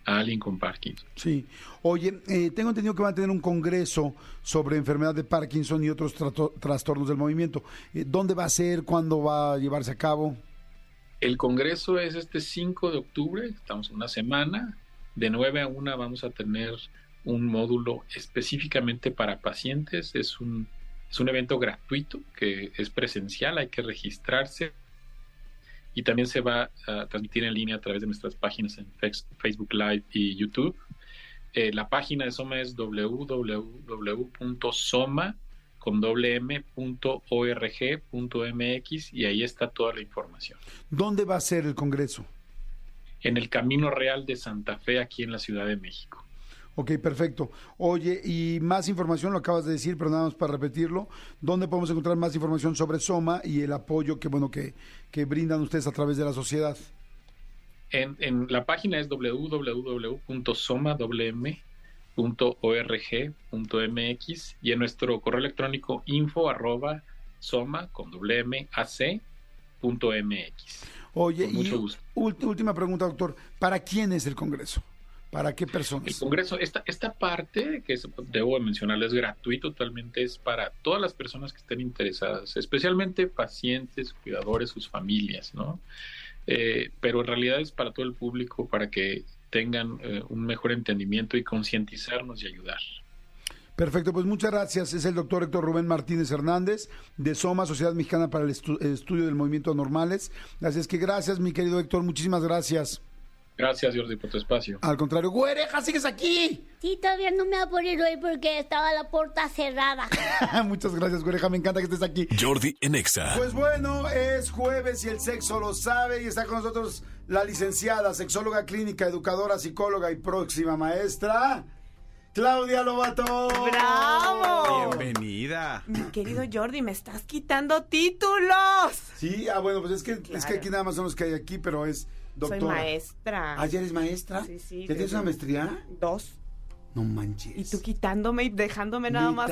a alguien con Parkinson. Sí. Oye, eh, tengo entendido que van a tener un congreso sobre enfermedad de Parkinson y otros trastornos del movimiento. Eh, ¿Dónde va a ser? ¿Cuándo va a llevarse a cabo? El congreso es este 5 de octubre, estamos en una semana. De 9 a 1 vamos a tener un módulo específicamente para pacientes. Es un, es un evento gratuito que es presencial, hay que registrarse. Y también se va a transmitir en línea a través de nuestras páginas en Facebook Live y YouTube. Eh, la página de Soma es www.soma con doble m punto org punto mx y ahí está toda la información. ¿Dónde va a ser el congreso? En el Camino Real de Santa Fe, aquí en la Ciudad de México. Ok, perfecto. Oye, y más información, lo acabas de decir, pero nada más para repetirlo, ¿dónde podemos encontrar más información sobre Soma y el apoyo que, bueno, que, que brindan ustedes a través de la sociedad? En, en la página es www.somadblm.org.mx y en nuestro correo electrónico info arroba soma con doble m ac punto mx. Oye, Con y gusto. última pregunta, doctor, ¿para quién es el congreso? ¿Para qué El personas? Congreso, esta, esta parte que es- debo de mencionar es gratuito totalmente, es para todas las personas que estén interesadas, especialmente pacientes, cuidadores, sus familias, ¿no? Eh, pero en realidad es para todo el público, para que tengan eh, un mejor entendimiento y concientizarnos y ayudar. Perfecto, pues muchas gracias. Es el doctor Héctor Rubén Martínez Hernández de SOMA, Sociedad Mexicana para el Estu- Estudio del Movimiento Anormales. Así es que gracias, mi querido Héctor, muchísimas gracias. Gracias, Jordi, por tu espacio. Al contrario, güereja, sigues aquí. Sí, todavía no me va a poder hoy porque estaba la puerta cerrada. Muchas gracias, güereja, me encanta que estés aquí. Jordi en Exa. Pues bueno, es jueves y el sexo lo sabe y está con nosotros la licenciada, sexóloga clínica, educadora, psicóloga y próxima maestra, Claudia Lobato. ¡Bravo! Bienvenida. Mi querido Jordi, me estás quitando títulos. Sí, ah, bueno, pues es que, es que aquí nada más son los que hay aquí, pero es doctora. Soy maestra. ¿Ah, ya eres maestra? Sí, sí, ¿Ya tienes una maestría? Dos. No manches. Y tú quitándome y dejándome nada más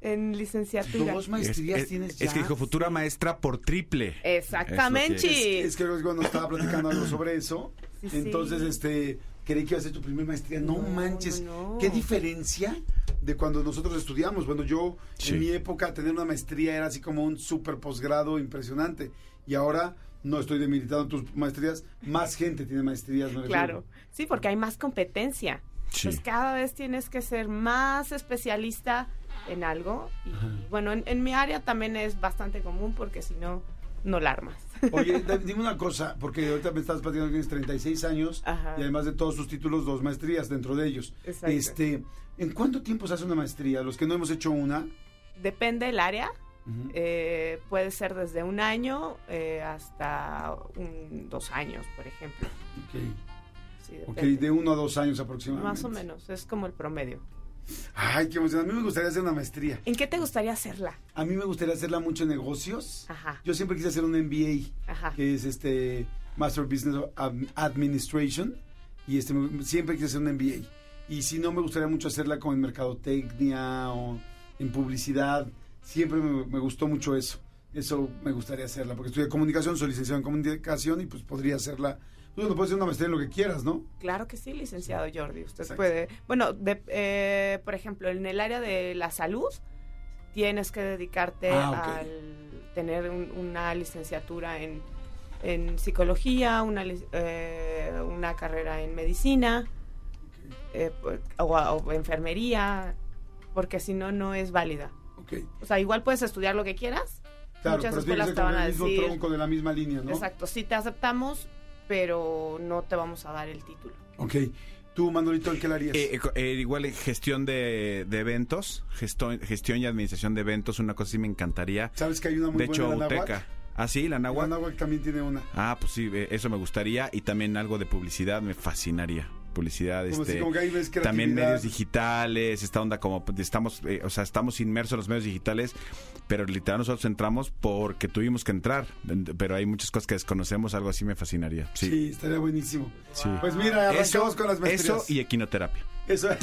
en licenciatura. Dos maestrías Es- es- tienes ya. Es que dijo futura maestra por triple. Exactamente. Es que cuando estaba platicando algo sobre eso, Sí, sí. entonces este creí que iba a ser tu primera maestría. No, No, manches. no, no. ¿Qué diferencia de cuando nosotros estudiamos? Bueno, yo Sí. en mi época tener una maestría era así como un super posgrado impresionante. Y ahora no estoy debilitando tus maestrías, más gente tiene maestrías. refiero. Claro. Sí, porque hay más competencia. Sí. Pues cada vez tienes que ser más especialista en algo. Y bueno, en, en mi área también es bastante común porque si no, no la armas. Oye, dime una cosa, porque ahorita me estás platicando que tienes 36 años Ajá. y además de todos tus títulos, dos maestrías dentro de ellos. Exacto. Este, ¿En cuánto tiempo se hace una maestría? Los que no hemos hecho una. Depende del área. Eh, puede ser desde un año eh, hasta un- dos años, por ejemplo. Ok. Sí, Ok, de uno a dos años aproximadamente. Más o menos, es como el promedio. Ay, qué emoción. A mí me gustaría hacer una maestría. ¿En qué te gustaría hacerla? A mí me gustaría hacerla mucho en negocios. Ajá. Yo siempre quise hacer un MBA, Ajá. que es este Master Business Ad- Administration. Y este siempre quise hacer un MBA. Y si no, me gustaría mucho hacerla como en mercadotecnia o en publicidad. Siempre me, me gustó mucho eso. Eso me gustaría hacerla, porque estudié comunicación, soy licenciado en comunicación y pues podría hacerla. No puedes hacer una maestría en lo que quieras, ¿no? Claro que sí, licenciado Jordi. Usted Exacto. puede. Bueno, de- eh, por ejemplo, en el área de la salud, tienes que dedicarte Ah, ok. al tener un- una licenciatura en, en psicología, una, eh, una carrera en medicina eh, o, o enfermería, porque si no, no es válida. Ok. O sea, igual puedes estudiar lo que quieras. Claro, Muchas escuelas te con van a el mismo decir. tronco de la misma línea, ¿no? Exacto, sí te aceptamos, pero no te vamos a dar el título. Ok. Tú, Manolito, ¿el qué le harías? Eh, eh, eh, igual eh, gestión de, de eventos, gesto- gestión y administración de eventos, una cosa sí me encantaría. ¿Sabes que hay una muy De hecho, buena en la UTECA. Ah, sí, la La náhuatl. Náhuatl también tiene una. Ah, pues sí, eh, eso me gustaría. Y también algo de publicidad me fascinaría. Publicidad, Como este, si como que ahí ves también medios digitales, esta onda como pues, estamos, eh, o sea, estamos inmersos en los medios digitales, pero literal nosotros entramos porque tuvimos que entrar, pero hay muchas cosas que desconocemos, algo así me fascinaría. Sí, Sí. estaría buenísimo. Sí. Pues mira, arrancamos Eso, con las maestrías. eso y equinoterapia. Eso.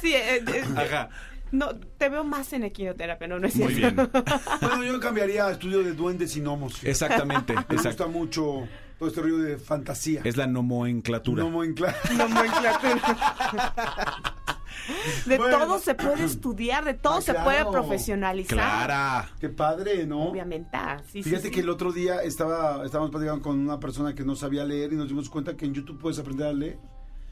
Sí, eh, eh, Ajá. no, te veo más en equinoterapia, no, no es Muy cierto. bien. bueno, yo cambiaría a estudio de duendes y gnomos. Exactamente, Me gusta mucho todo este rollo de fantasía. Es la nomenclatura. Nomenclatura. De Bueno. todo se puede estudiar, de todo Ah, se claro. puede profesionalizar. Clara. Qué padre, ¿no? Obviamente. ah, sí, sí, Fíjate sí. que el otro día estaba estábamos platicando con una persona que no sabía leer y nos dimos cuenta que en YouTube puedes aprender a leer.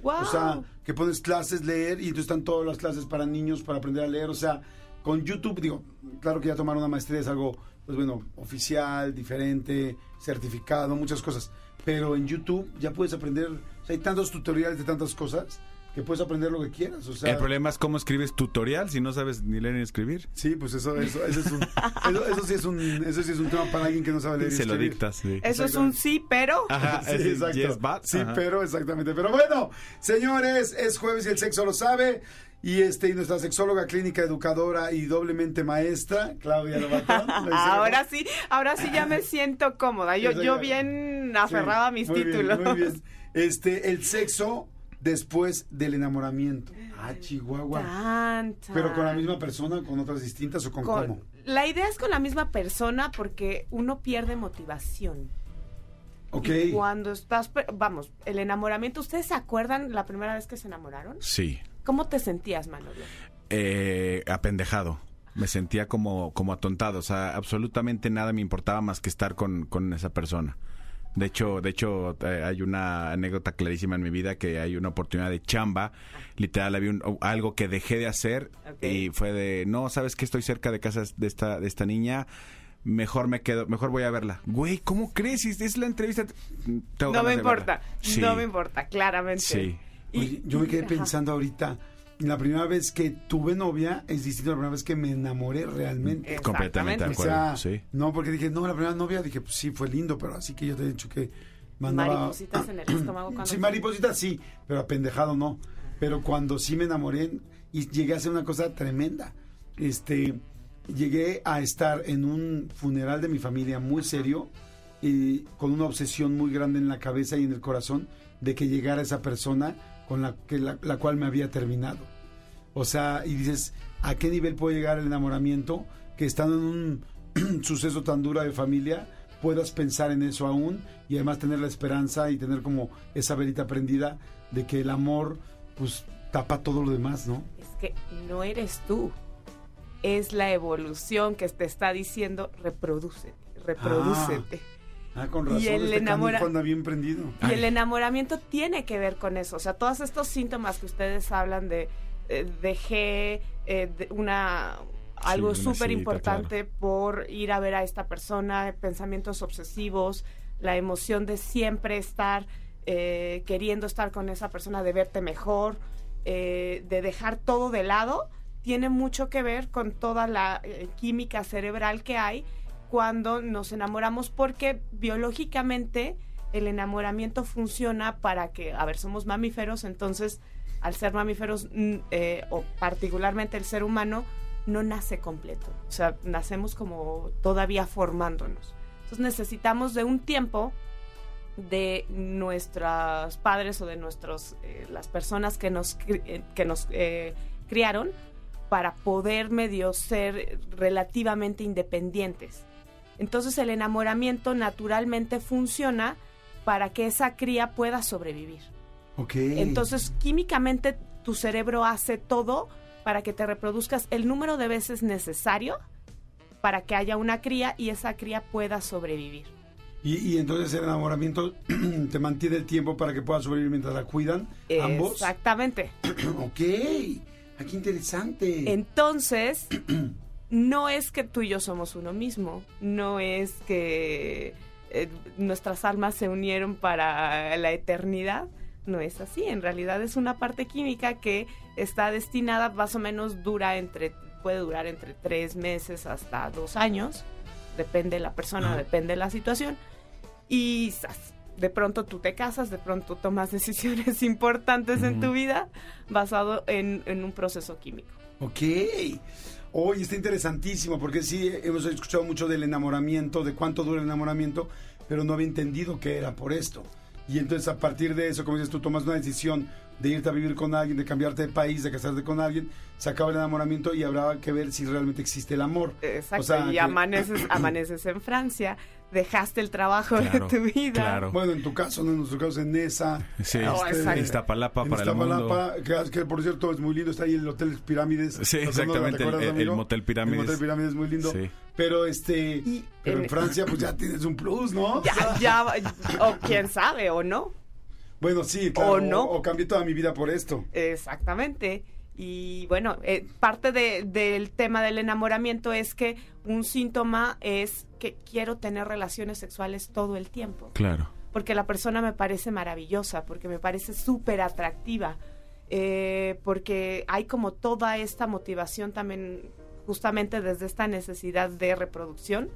Guau. O sea, que pones clases leer y entonces están todas las clases para niños para aprender a leer. O sea, con YouTube, digo, claro que ya tomar una maestría es algo, pues bueno, oficial, diferente, certificado, muchas cosas. Pero en YouTube ya puedes aprender, o sea, hay tantos tutoriales de tantas cosas que puedes aprender lo que quieras. O sea, El problema es cómo escribes tutorial si no sabes ni leer ni escribir. Sí, pues eso, eso, eso es un, eso, eso sí es un, eso sí es un tema para alguien que no sabe leer y Se lo dictas. sí. Eso es un sí, pero. Ajá, Sí, es- exacto. yes, but, sí, ajá. pero exactamente. Pero bueno, señores, es jueves y el sexo lo sabe. Y este, y nuestra sexóloga clínica educadora y doblemente maestra, Claudia Lobatón. Ahora sí, ahora sí ya me siento cómoda. Yo, yo bien aferrada a mis muy bien, títulos. muy bien. Este, el sexo después del enamoramiento. Ah, Chihuahua. Tan, tan. Pero con la misma persona, con otras distintas o con, Con- cómo. La idea es con la misma persona porque uno pierde motivación. Ok. Y cuando estás, vamos, el enamoramiento, ¿ustedes se acuerdan la primera vez que se enamoraron? Sí. ¿Cómo te sentías, Manolo? Eh, apendejado. Me sentía como, como atontado. O sea, absolutamente nada me importaba más que estar con, con esa persona. De hecho, de hecho eh, hay una anécdota clarísima en mi vida que hay una oportunidad de chamba. Literal, había un- algo que dejé de hacer y fue de, no, sabes que estoy cerca de casa de esta, de esta niña. Mejor me quedo, mejor voy a verla. Güey, ¿cómo crees? Es la entrevista. Tengo No me importa. Sí. no me importa, claramente. Sí. Y- Oye, yo me quedé ajá. pensando ahorita, la primera vez que tuve novia es distinto a la primera vez que me enamoré realmente. Completamente de O acuerdo. sea, sí. no, porque dije, no, la primera novia, dije, pues sí, fue lindo, pero así que yo te he dicho que mandaba... Maripositas en el estómago cuando Sí, se- maripositas sí, pero apendejado no. Pero cuando sí me enamoré y llegué a hacer una cosa tremenda, este, llegué a estar en un funeral de mi familia muy serio y con una obsesión muy grande en la cabeza y en el corazón de que llegara esa persona con la, que la, la cual me había terminado. O sea, y dices, ¿a qué nivel puede llegar el enamoramiento que estando en un suceso tan duro de familia puedas pensar en eso aún y además tener la esperanza y tener como esa velita prendida de que el amor pues tapa todo lo demás, ¿no? Es que no eres tú. Es la evolución que te está diciendo reproducete, reprodúcete. Ah, con Y razón, el este enamora- anda bien prendido. Y el enamoramiento tiene que ver con eso. O sea, todos estos síntomas que ustedes hablan de eh, dejé eh, de una algo súper importante por ir a ver a esta persona, pensamientos obsesivos, la emoción de siempre estar eh, queriendo estar con esa persona, de verte mejor, eh, de dejar todo de lado, tiene mucho que ver con toda la eh, química cerebral que hay cuando nos enamoramos porque biológicamente el enamoramiento funciona para que, a ver, somos mamíferos, entonces al ser mamíferos, mm, eh, o particularmente el ser humano, no nace completo. O sea, nacemos como todavía formándonos. Entonces necesitamos de un tiempo de nuestros padres o de nuestros eh, las personas que nos eh, que nos eh, criaron para poder medio ser relativamente independientes. Entonces el enamoramiento naturalmente funciona para que esa cría pueda sobrevivir. Ok. Entonces, químicamente tu cerebro hace todo para que te reproduzcas el número de veces necesario para que haya una cría y esa cría pueda sobrevivir. Y, y entonces el enamoramiento te mantiene el tiempo para que puedas sobrevivir mientras la cuidan ambos. Exactamente. ok. Ah, qué interesante. Entonces, no es que tú y yo somos uno mismo, no es que eh, nuestras almas se unieron para la eternidad, no es así, en realidad es una parte química que está destinada, más o menos dura entre, puede durar entre tres meses hasta dos años, depende de la persona, depende de la situación, y ¡zas! de pronto tú te casas, de pronto tomas decisiones importantes en tu vida basado en, en un proceso químico. Ok. Oye, está interesantísimo, porque sí, hemos escuchado mucho del enamoramiento, de cuánto dura el enamoramiento, pero no había entendido que era por esto. Y entonces a partir de eso, como dices tú, tomas una decisión de irte a vivir con alguien, de cambiarte de país, de casarte con alguien, se acaba el enamoramiento y habrá que ver si realmente existe el amor. Exacto, O sea, y que- amaneces, amaneces en Francia, dejaste el trabajo Claro, de tu vida. claro. Bueno, en tu caso, no en nuestro caso, en esa. Sí, Oh, este, exacto. Iztapalapa en para el mundo. Iztapalapa, que, que por cierto es muy lindo, está ahí el Hotel Pirámides. Sí, ¿Te acuerdas, exactamente, el- el? Motel Pirámides. El Motel Pirámides es muy lindo. Sí. Pero este, Y pero en en- Francia pues ya tienes un plus, ¿no? Ya, ya, o quién sabe, o no. Bueno, sí, claro. ¿O no? O, cambié toda mi vida por esto. Exactamente. Y bueno, eh, parte de- del tema del enamoramiento es que un síntoma es que quiero tener relaciones sexuales todo el tiempo. Claro. Porque la persona me parece maravillosa, porque me parece súper atractiva, eh, porque hay como toda esta motivación también, justamente desde esta necesidad de reproducción,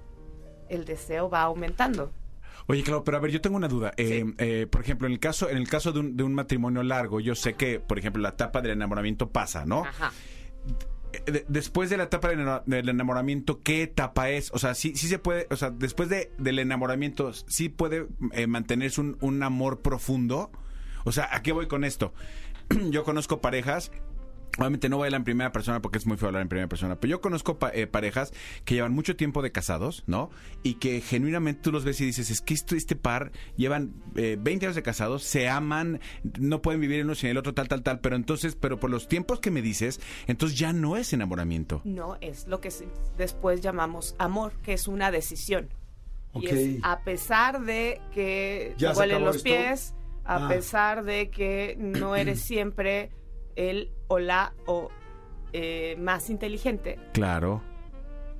el deseo va aumentando. Oye, claro, pero a ver, yo tengo una duda. Eh, eh, por ejemplo, en el caso, en el caso de un, de un matrimonio largo, yo sé que, por ejemplo, la etapa del enamoramiento pasa, ¿no? Ajá. De- después de la etapa del, ena- del enamoramiento, ¿qué etapa es? O sea, sí, sí se puede, o sea, después de, del enamoramiento, ¿sí puede eh, mantenerse un, un amor profundo? O sea, ¿a qué voy con esto? yo conozco parejas Obviamente no voy a hablar en primera persona porque es muy feo hablar en primera persona, pero yo conozco pa- eh, parejas que llevan mucho tiempo de casados, ¿no? Y que genuinamente tú los ves y dices, es que este par llevan eh, 20 años de casados, se aman, no pueden vivir uno sin el otro, tal, tal, tal, pero entonces, pero por los tiempos que me dices, entonces ya no es enamoramiento. No, es lo que después llamamos amor, que es una decisión. Ok. Y es a pesar de que ¿Ya te huelen los esto? pies, a Ah. pesar de que no eres siempre el o la o eh, más inteligente, Claro.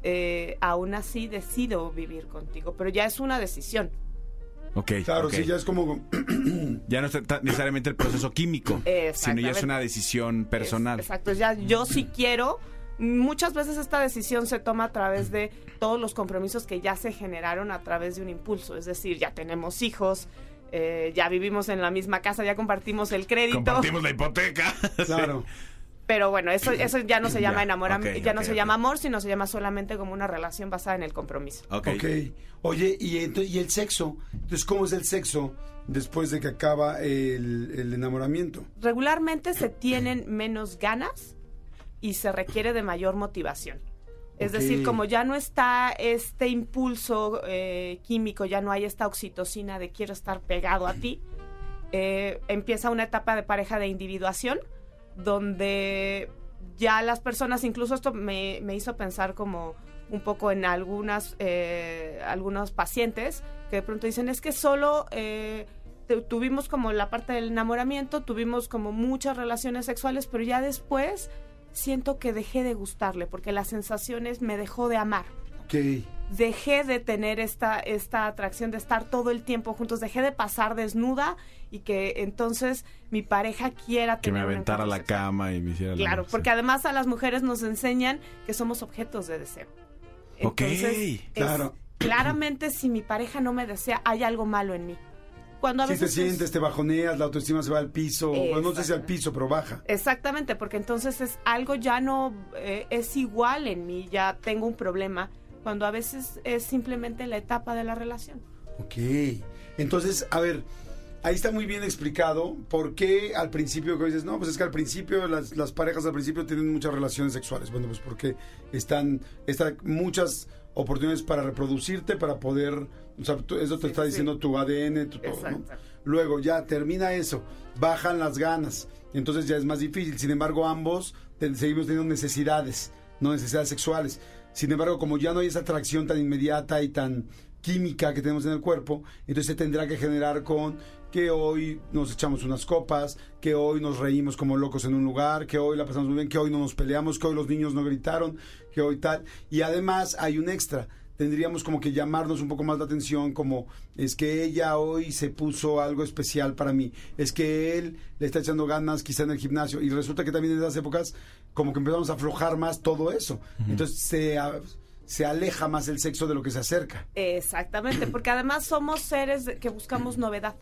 eh, aún así decido vivir contigo, pero ya es una decisión. Ok. Claro, sí, ya es como... Ya no es necesariamente el proceso químico, sino ya es una decisión personal. Es- exacto, ya yo sí quiero. Muchas veces esta decisión se toma a través de todos los compromisos que ya se generaron a través de un impulso. Es decir, ya tenemos hijos, eh, ya vivimos en la misma casa, ya compartimos el crédito. Compartimos la hipoteca. Claro. Pero bueno, eso, eso ya no se llama enamoramiento, ya no se llama amor, sino se llama solamente como una relación basada en el compromiso. ok. Oye, ¿y, el sexo? Entonces, ¿cómo es el sexo después de que acaba el, el enamoramiento? Regularmente se tienen menos ganas y se requiere de mayor motivación. Es decir, como ya no está este impulso eh, químico, ya no hay esta oxitocina de quiero estar pegado a ti, eh, empieza una etapa de pareja de individuación donde ya las personas, incluso esto me, me hizo pensar como un poco en algunas, eh, algunos pacientes que de pronto dicen es que solo tu- tuvimos como la parte del enamoramiento, tuvimos como muchas relaciones sexuales, pero ya después siento que dejé de gustarle porque las sensaciones me dejó de amar Ok. dejé de tener esta, esta atracción de estar todo el tiempo juntos, dejé de pasar desnuda y que entonces mi pareja quiera Que me tener aventara a la cama y me hiciera Claro, porque además a las mujeres nos enseñan que somos objetos de deseo. Ok, es- claro. claramente si mi pareja no me desea, hay algo malo en mí. Cuando a Si te es- sientes, te bajoneas, la autoestima se va al piso. Bueno, no sé si al piso, pero baja. Exactamente, porque entonces es algo ya no eh, es igual en mí, ya tengo un problema, cuando a veces es simplemente la etapa de la relación. Ok. Entonces, a ver, ahí está muy bien explicado por qué al principio que dices, no, pues es que al principio las, las parejas al principio tienen muchas relaciones sexuales. Bueno, pues porque están, están muchas oportunidades para reproducirte, para poder, o sea, tú- eso te Sí, está sí. diciendo tu ADN, tu todo, ¿no? Luego ya termina eso, bajan las ganas, entonces ya es más difícil. Sin embargo, ambos seguimos teniendo necesidades, no necesidades sexuales. Sin embargo, como ya no hay esa atracción tan inmediata y tan química que tenemos en el cuerpo, entonces se tendrá que generar con que hoy nos echamos unas copas, que hoy nos reímos como locos en un lugar, que hoy la pasamos muy bien, que hoy no nos peleamos, que hoy los niños no gritaron, que hoy tal. Y además hay un extra. Tendríamos como que llamarnos un poco más la atención, como es que ella hoy se puso algo especial para mí, es que él le está echando ganas quizá en el gimnasio y resulta que también en esas épocas como que empezamos a aflojar más todo eso. Entonces se, a- se aleja más el sexo de lo que se acerca. Exactamente, porque además somos seres que buscamos novedad.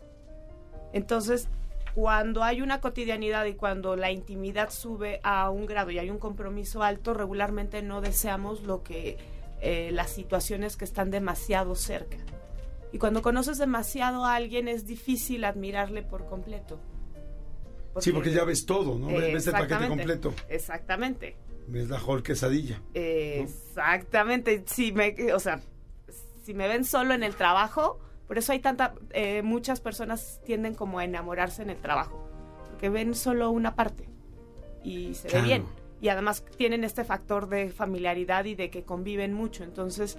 Entonces, cuando hay una cotidianidad y cuando la intimidad sube a un grado y hay un compromiso alto, regularmente no deseamos lo que eh, las situaciones que están demasiado cerca. Y cuando conoces demasiado a alguien es difícil admirarle por completo. sí, porque ya ves todo, ¿no? Ves- ves el paquete completo. Exactamente. Ves la whole quesadilla. Exactamente. Si me, o sea, si me ven solo en el trabajo, por eso hay tanta, eh, muchas personas tienden como a enamorarse en el trabajo, porque ven solo una parte y se Claro. ve bien. Y además tienen este factor de familiaridad y de que conviven mucho. Entonces,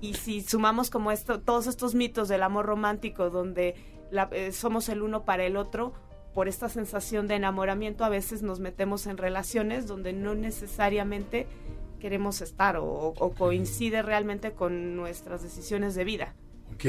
y si sumamos como esto, todos estos mitos del amor romántico, donde la- eh, somos el uno para el otro, por esta sensación de enamoramiento, a veces nos metemos en relaciones donde no necesariamente queremos estar o, o coincide realmente con nuestras decisiones de vida. Ok.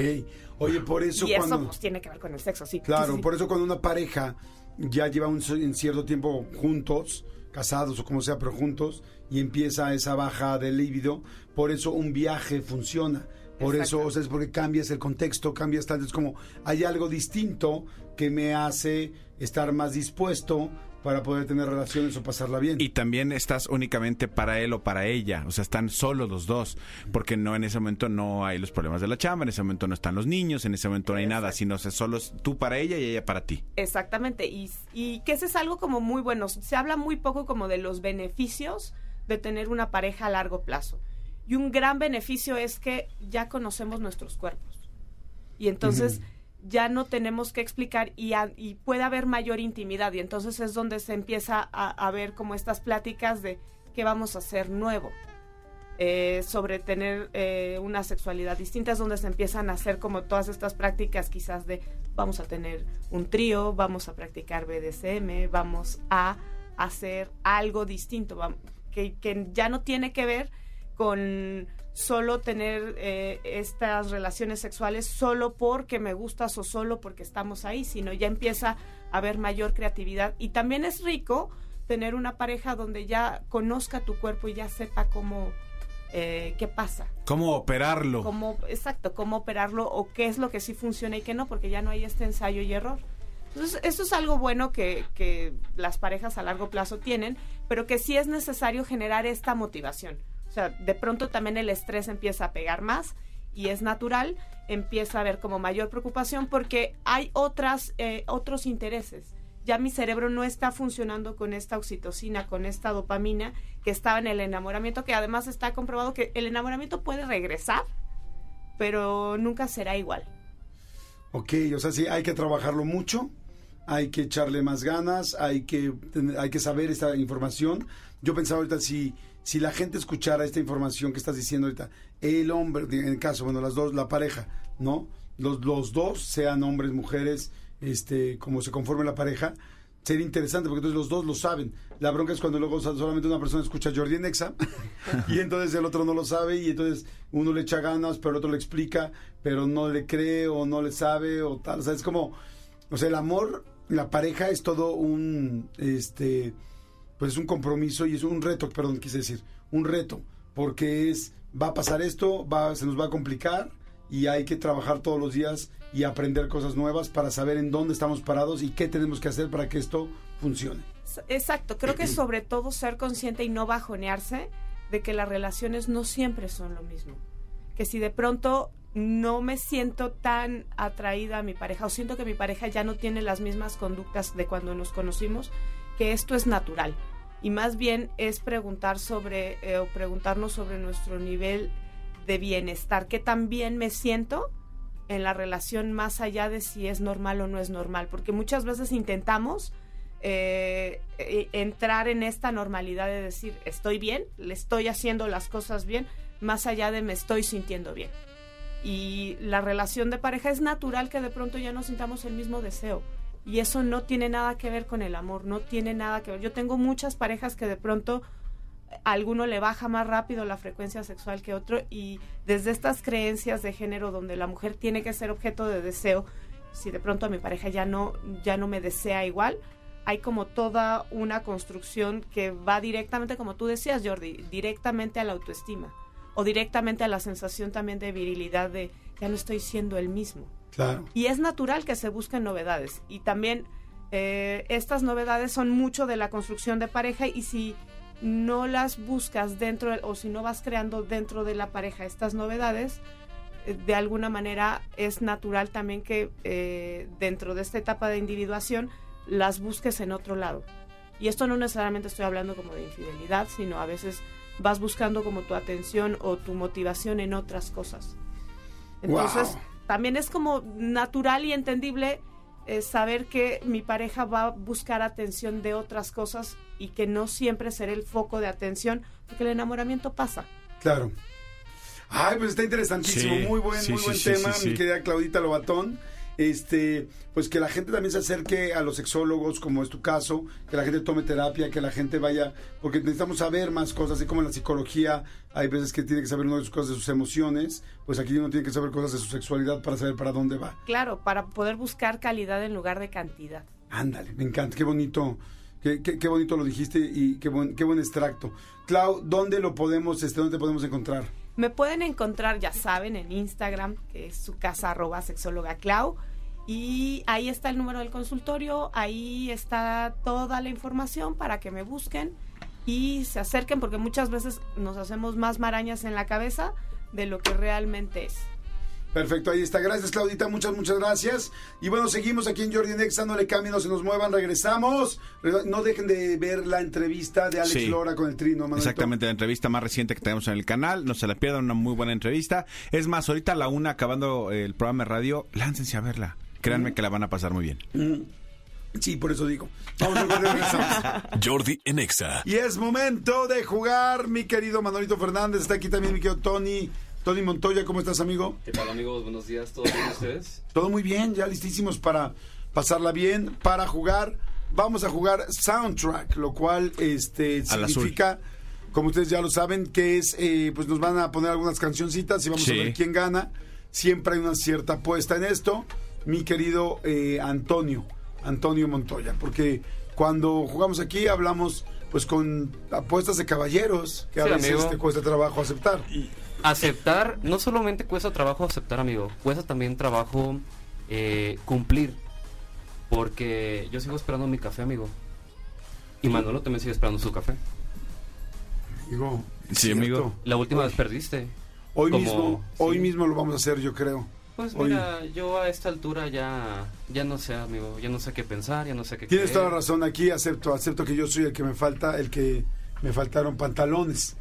Oye, por eso y cuando... eso pues tiene que ver con el sexo, sí. Claro, Sí, por eso cuando una pareja ya lleva un, en cierto tiempo juntos, casados o como sea, pero juntos, y empieza esa baja de líbido, por eso un viaje funciona. Por eso, o sea, es porque cambias el contexto, cambias tanto, es como hay algo distinto que me hace estar más dispuesto para poder tener relaciones o pasarla bien. Y también estás únicamente para él o para ella, o sea, están solos los dos, porque no en ese momento no hay los problemas de la chamba, en ese momento no están los niños, en ese momento no hay nada, sino o sea, solo es tú para ella y ella para ti. Exactamente, y, y que ese es algo como muy bueno. Se habla muy poco como de los beneficios de tener una pareja a largo plazo. Y un gran beneficio es que ya conocemos nuestros cuerpos. Y entonces ya no tenemos que explicar y, puede haber mayor intimidad. Y entonces es donde se empieza a, ver como estas pláticas de qué vamos a hacer nuevo. eh, sobre tener eh, una sexualidad distinta es donde se empiezan a hacer como todas estas prácticas quizás de vamos a tener un trío, vamos a practicar BDSM, vamos a hacer algo distinto, que ya no tiene que ver con solo tener eh, estas relaciones sexuales solo porque me gustas o solo porque estamos ahí, sino ya empieza a haber mayor creatividad. Y también es rico tener una pareja donde ya conozca tu cuerpo y ya sepa cómo, eh, qué pasa. ¿Cómo operarlo? Cómo, exacto, cómo operarlo o qué es lo que sí funciona y qué no, porque ya no hay este ensayo y error. Entonces, esto es algo bueno que, que las parejas a largo plazo tienen, pero que sí es necesario generar esta motivación. O sea, de pronto también el estrés empieza a pegar más y es natural, empieza a haber como mayor preocupación porque hay otras, eh, otros intereses. Ya mi cerebro no está funcionando con esta oxitocina, con esta dopamina que estaba en el enamoramiento, que además está comprobado que el enamoramiento puede regresar, pero nunca será igual. Ok, o sea, sí, hay que trabajarlo mucho, hay que echarle más ganas, hay que, hay que saber esta información. Yo pensaba ahorita, si, si la gente escuchara esta información que estás diciendo ahorita, el hombre, en el caso, bueno, las dos, la pareja, ¿no? Los, los dos, sean hombres, mujeres, este, como se conforme la pareja, sería interesante porque entonces los dos lo saben. La bronca es cuando luego so- solamente una persona escucha Jordi en Exa y entonces el otro no lo sabe y entonces uno le echa ganas, pero el otro le explica, pero no le cree o no le sabe o tal. O sea, es como, o sea, el amor, la pareja es todo un, este, pues es un compromiso y es un reto, perdón, quise decir, un reto, porque es, va a pasar esto, va, se nos va a complicar y hay que trabajar todos los días y aprender cosas nuevas para saber en dónde estamos parados y qué tenemos que hacer para que esto funcione. Exacto, creo que sobre todo ser consciente y no bajonearse de que las relaciones no siempre son lo mismo. Que si de pronto no me siento tan atraída a mi pareja o siento que mi pareja ya no tiene las mismas conductas de cuando nos conocimos, que esto es natural. Y más bien es preguntar sobre eh, o preguntarnos sobre nuestro nivel de bienestar, que también me siento en la relación más allá de si es normal o no es normal, porque muchas veces intentamos eh, eh, entrar en esta normalidad de decir estoy bien, le estoy haciendo las cosas bien, más allá de me estoy sintiendo bien. Y la relación de pareja es natural que de pronto ya no sintamos el mismo deseo. Y eso no tiene nada que ver con el amor, no tiene nada que ver. Yo tengo muchas parejas que de pronto a alguno le baja más rápido la frecuencia sexual que otro y desde estas creencias de género donde la mujer tiene que ser objeto de deseo, si de pronto a mi pareja ya no ya no me desea igual, hay como toda una construcción que va directamente como tú decías, Jordi, directamente a la autoestima. o directamente a la sensación también de virilidad de ya no estoy siendo el mismo. Claro. Y es natural que se busquen novedades. Y también eh, estas novedades son mucho de la construcción de pareja y si no las buscas dentro de- o si no vas creando dentro de la pareja estas novedades, eh, de alguna manera es natural también que eh, dentro de esta etapa de individuación las busques en otro lado. Y esto no necesariamente estoy hablando como de infidelidad, sino a veces vas buscando como tu atención o tu motivación en otras cosas. Entonces, Wow. también es como natural y entendible eh, saber que mi pareja va a buscar atención de otras cosas y que no siempre será el foco de atención, porque el enamoramiento pasa. Claro. Ay, pues está interesantísimo. Sí, muy buen, sí, muy buen sí, tema, sí, mi sí. querida Claudita Lobatón. Este, pues que la gente también se acerque a los sexólogos, como es tu caso, que la gente tome terapia, que la gente vaya, porque necesitamos saber más cosas, así como en la psicología hay veces que tiene que saber uno de sus cosas de sus emociones, pues aquí uno tiene que saber cosas de su sexualidad para saber para dónde va. Claro, para poder buscar calidad en lugar de cantidad. Ándale, me encanta, qué bonito, qué, qué, qué bonito lo dijiste y qué buen, qué buen extracto. Clau, ¿dónde lo podemos, este, dónde te podemos encontrar? Me pueden encontrar, ya saben, en Instagram, que es su casa arroba sexóloga Clau. Y ahí está el número del consultorio, ahí está toda la información para que me busquen y se acerquen, porque muchas veces nos hacemos más marañas en la cabeza de lo que realmente es. Perfecto, ahí está. Gracias, Claudita. Muchas, muchas gracias. Y bueno, seguimos aquí en Jordi Nexa. No le cambien, no se nos muevan. Regresamos. No dejen de ver la entrevista de Alex Sí. Lora con el Trino, Manuelito. Exactamente, la entrevista más reciente que tenemos en el canal. No se la pierdan, una muy buena entrevista. Es más, ahorita a la una, acabando el programa de radio, láncense a verla. Créanme que la van a pasar muy bien. Sí, por eso digo. Vamos a ver, regresamos. Jordi en Exa. Y es momento de jugar, mi querido Manolito Fernández. Está aquí también mi querido Tony. Tony Montoya, ¿cómo estás, amigo? ¿Qué tal amigos? Buenos días, ¿todo bien ustedes? Todo muy bien, ya listísimos para pasarla bien, para jugar. Vamos a jugar Soundtrack, lo cual este, significa, como ustedes ya lo saben, que es, eh, pues nos van a poner algunas cancioncitas y vamos Sí. a ver quién gana. Siempre hay una cierta apuesta en esto, mi querido eh, Antonio, Antonio Montoya, porque cuando jugamos aquí hablamos pues con apuestas de caballeros, que a Sí, veces amigo. te cuesta trabajo aceptar. Aceptar, no solamente cuesta trabajo aceptar, amigo, cuesta también trabajo eh, cumplir. Porque yo sigo esperando mi café, amigo. Y Manolo también sigue esperando su café. Digo, Sí, cierto. amigo. La última vez perdiste. Hoy Como- mismo, sí. hoy mismo lo vamos a hacer, yo creo. Pues Hoy- mira, yo a esta altura ya, ya no sé, amigo, ya no sé qué pensar, ya no sé qué Tienes creer. toda la razón aquí, acepto, acepto que yo soy el que me falta, el que me faltaron pantalones.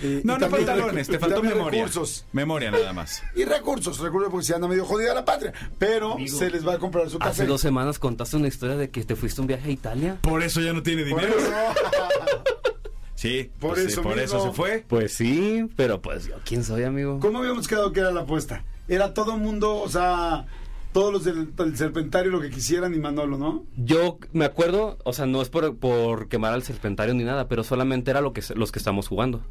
Eh, No, y no pantalones, te faltó memoria. recursos. Memoria nada más. Y recursos, recursos porque se anda medio jodida la patria. Pero Amigo, se les va a comprar su café. Hace dos semanas contaste una historia de que te fuiste a un viaje a Italia. Por eso ya no tiene Por dinero. eso. Sí, Por pues sí, eso por mismo. eso se fue. Pues sí, pero pues yo, ¿quién soy, amigo? ¿Cómo habíamos quedado que era la apuesta? Era todo mundo, o sea, todos los del, del serpentario lo que quisieran y Manolo, ¿no? Yo me acuerdo, o sea, no es por, por quemar al serpentario ni nada, pero solamente era lo que los que estamos jugando.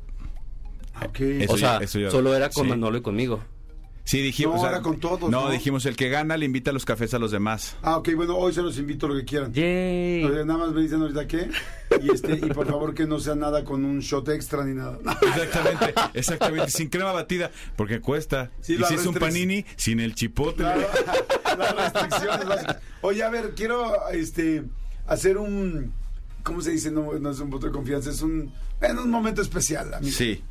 Eso o sea, ya- eso ya- solo era con sí. Manolo y conmigo. Sí, dijimos. No, o sea, era con todos, No, ¿no? dijimos el que gana le invita los cafés a los demás. Ah, ok, bueno, hoy se los invito lo que quieran. Yay. O sea, nada más me dicen ahorita qué. Y, este, y por favor que no sea nada con un shot extra ni nada. Exactamente, exactamente, sin crema batida, porque cuesta. Sí, y si es un panini, sin el chipotle. Claro, las restricciones básicas. Oye, a ver, quiero este hacer un ¿cómo se dice? No, no es un voto de confianza, es un en un momento especial, amigo. Sí,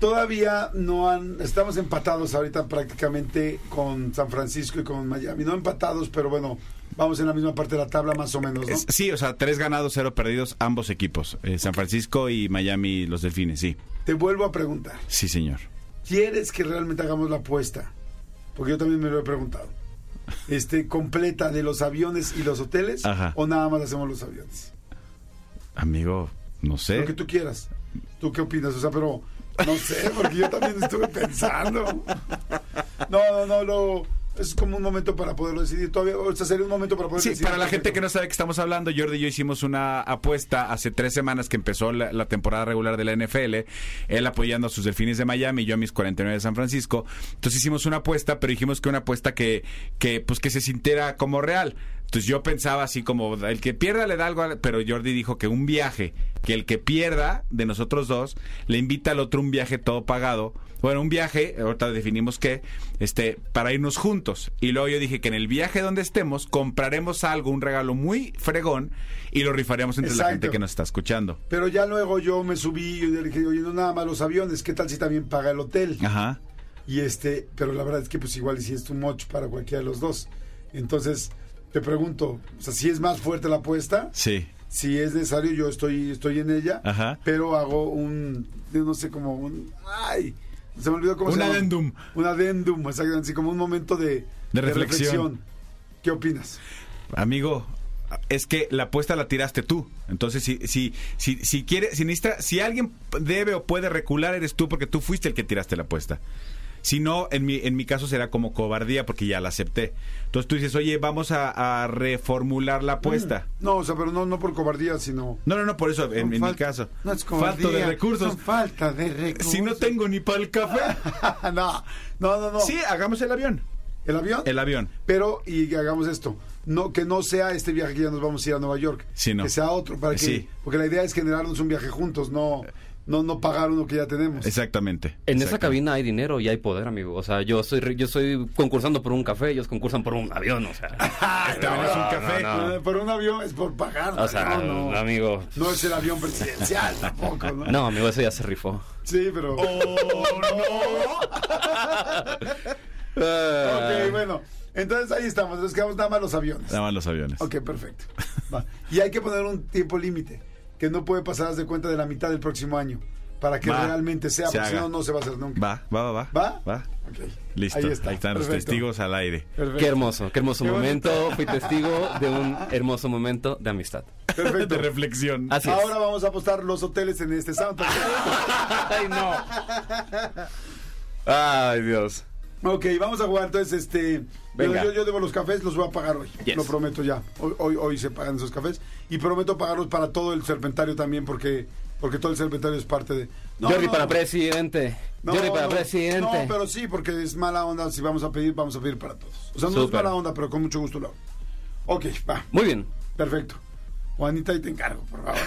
Todavía no han estamos empatados ahorita prácticamente con San Francisco y con Miami. No empatados, pero bueno, vamos en la misma parte de la tabla más o menos, ¿no? Sí, o sea, tres ganados, cero perdidos, ambos equipos. Eh, San Francisco y Miami, los delfines, sí. Te vuelvo a preguntar. Sí, señor. ¿Quieres que realmente hagamos la apuesta? Porque yo también me lo he preguntado. Este, completa de los aviones y los hoteles Ajá. o nada más hacemos los aviones. Amigo, no sé. Lo que tú quieras. ¿Tú qué opinas? O sea, pero no sé, porque yo también estuve pensando. No, no, no, lo es como un momento para poderlo decidir todavía, o sea, sería un momento para poder Sí, decidir. para la gente que no sabe que estamos hablando, Jordi y yo hicimos una apuesta hace tres semanas que empezó la, la temporada regular de la NFL, él apoyando a sus delfines de Miami y yo a mis 49 de San Francisco. Entonces hicimos una apuesta, pero dijimos que una apuesta que, que pues que se sintiera como real. Entonces yo pensaba así como, el que pierda le da algo, a- pero Jordi dijo que un viaje, que el que pierda de nosotros dos, le invita al otro un viaje todo pagado. Bueno, un viaje, ahorita definimos qué, este, para irnos juntos. Y luego yo dije que en el viaje donde estemos, compraremos algo, un regalo muy fregón, y lo rifaremos entre la gente que nos está escuchando. Pero ya luego yo me subí y le dije, oye, no nada más los aviones, ¿qué tal si también paga el hotel? Ajá. Y este, pero la verdad es que pues igual si es much para cualquiera de los dos. Entonces, te pregunto, o sea, si es más fuerte la apuesta, Sí. si es necesario, yo estoy, estoy en ella, Ajá. pero hago un, no sé, como un, ay, se me olvidó cómo Un se llama. adendum. Un adendum, exactamente, así como un momento de, De reflexión. ¿Qué opinas? Amigo, es que la apuesta la tiraste tú. Entonces, si, si, si, si quiere, si necesita, si alguien debe o puede recular, eres tú porque tú fuiste el que tiraste la apuesta. Si no, en mi, en mi caso será como cobardía porque ya la acepté. Entonces tú dices, oye, vamos a, a reformular la apuesta. No, o sea, pero no, no por cobardía, sino... No, no, no, por eso, en, en mi Falta- caso. No es cobardía, Falto de recursos. falta de recursos. Si no tengo ni para el café. no, no, no, no. Sí, hagamos el avión. ¿El avión? El avión. Pero, y hagamos esto, no que no sea este viaje que ya nos vamos a ir a Nueva York, Sí, no. que sea otro, para que, Sí. porque la idea es generarnos un viaje juntos, no, no, no pagar uno que ya tenemos. Exactamente. En esa cabina hay dinero y hay poder, amigo. O sea, yo estoy, re- yo estoy concursando por un café, ellos concursan por un avión, o sea. Este avión es un café. no, no. Por un avión es por pagar, O sea, no, no, amigo. no es el avión presidencial tampoco, ¿no? No, amigo, eso ya se rifó. Sí, pero. Ah. ok, bueno. Entonces ahí estamos, nos quedamos nada más los aviones. Nada más los aviones. Ok, perfecto. Va. Y hay que poner un tiempo límite, que no puede pasar de cuenta de la mitad del próximo año, para que Va. realmente sea, Se porque si no, no se va a hacer nunca. Va, va, va, va. ¿Va? Va. Ok. Listo. Ahí Ahí, está. están los testigos al aire. Perfecto. Qué hermoso, qué hermoso Qué momento. bonito. Fui testigo de un hermoso momento de amistad. Perfecto. De reflexión. Así es. Ahora vamos a apostar los hoteles en este soundtrack. Ay, no. Ay, Dios. Ok, vamos a jugar entonces este. Venga. Yo, yo debo los cafés, los voy a pagar hoy. Yes. Lo prometo ya. Hoy, hoy, hoy se pagan esos cafés. Y prometo pagarlos para todo el serpentario también, porque, porque todo el serpentario es parte de. No, Jordi no, para presidente. No, Jordi para presidente. No, pero sí, porque es mala onda. Si vamos a pedir, vamos a pedir para todos. O sea, no es mala onda, pero con mucho gusto lo hago. Ok, va. Muy bien. Perfecto. Juanita, ahí te encargo, por favor.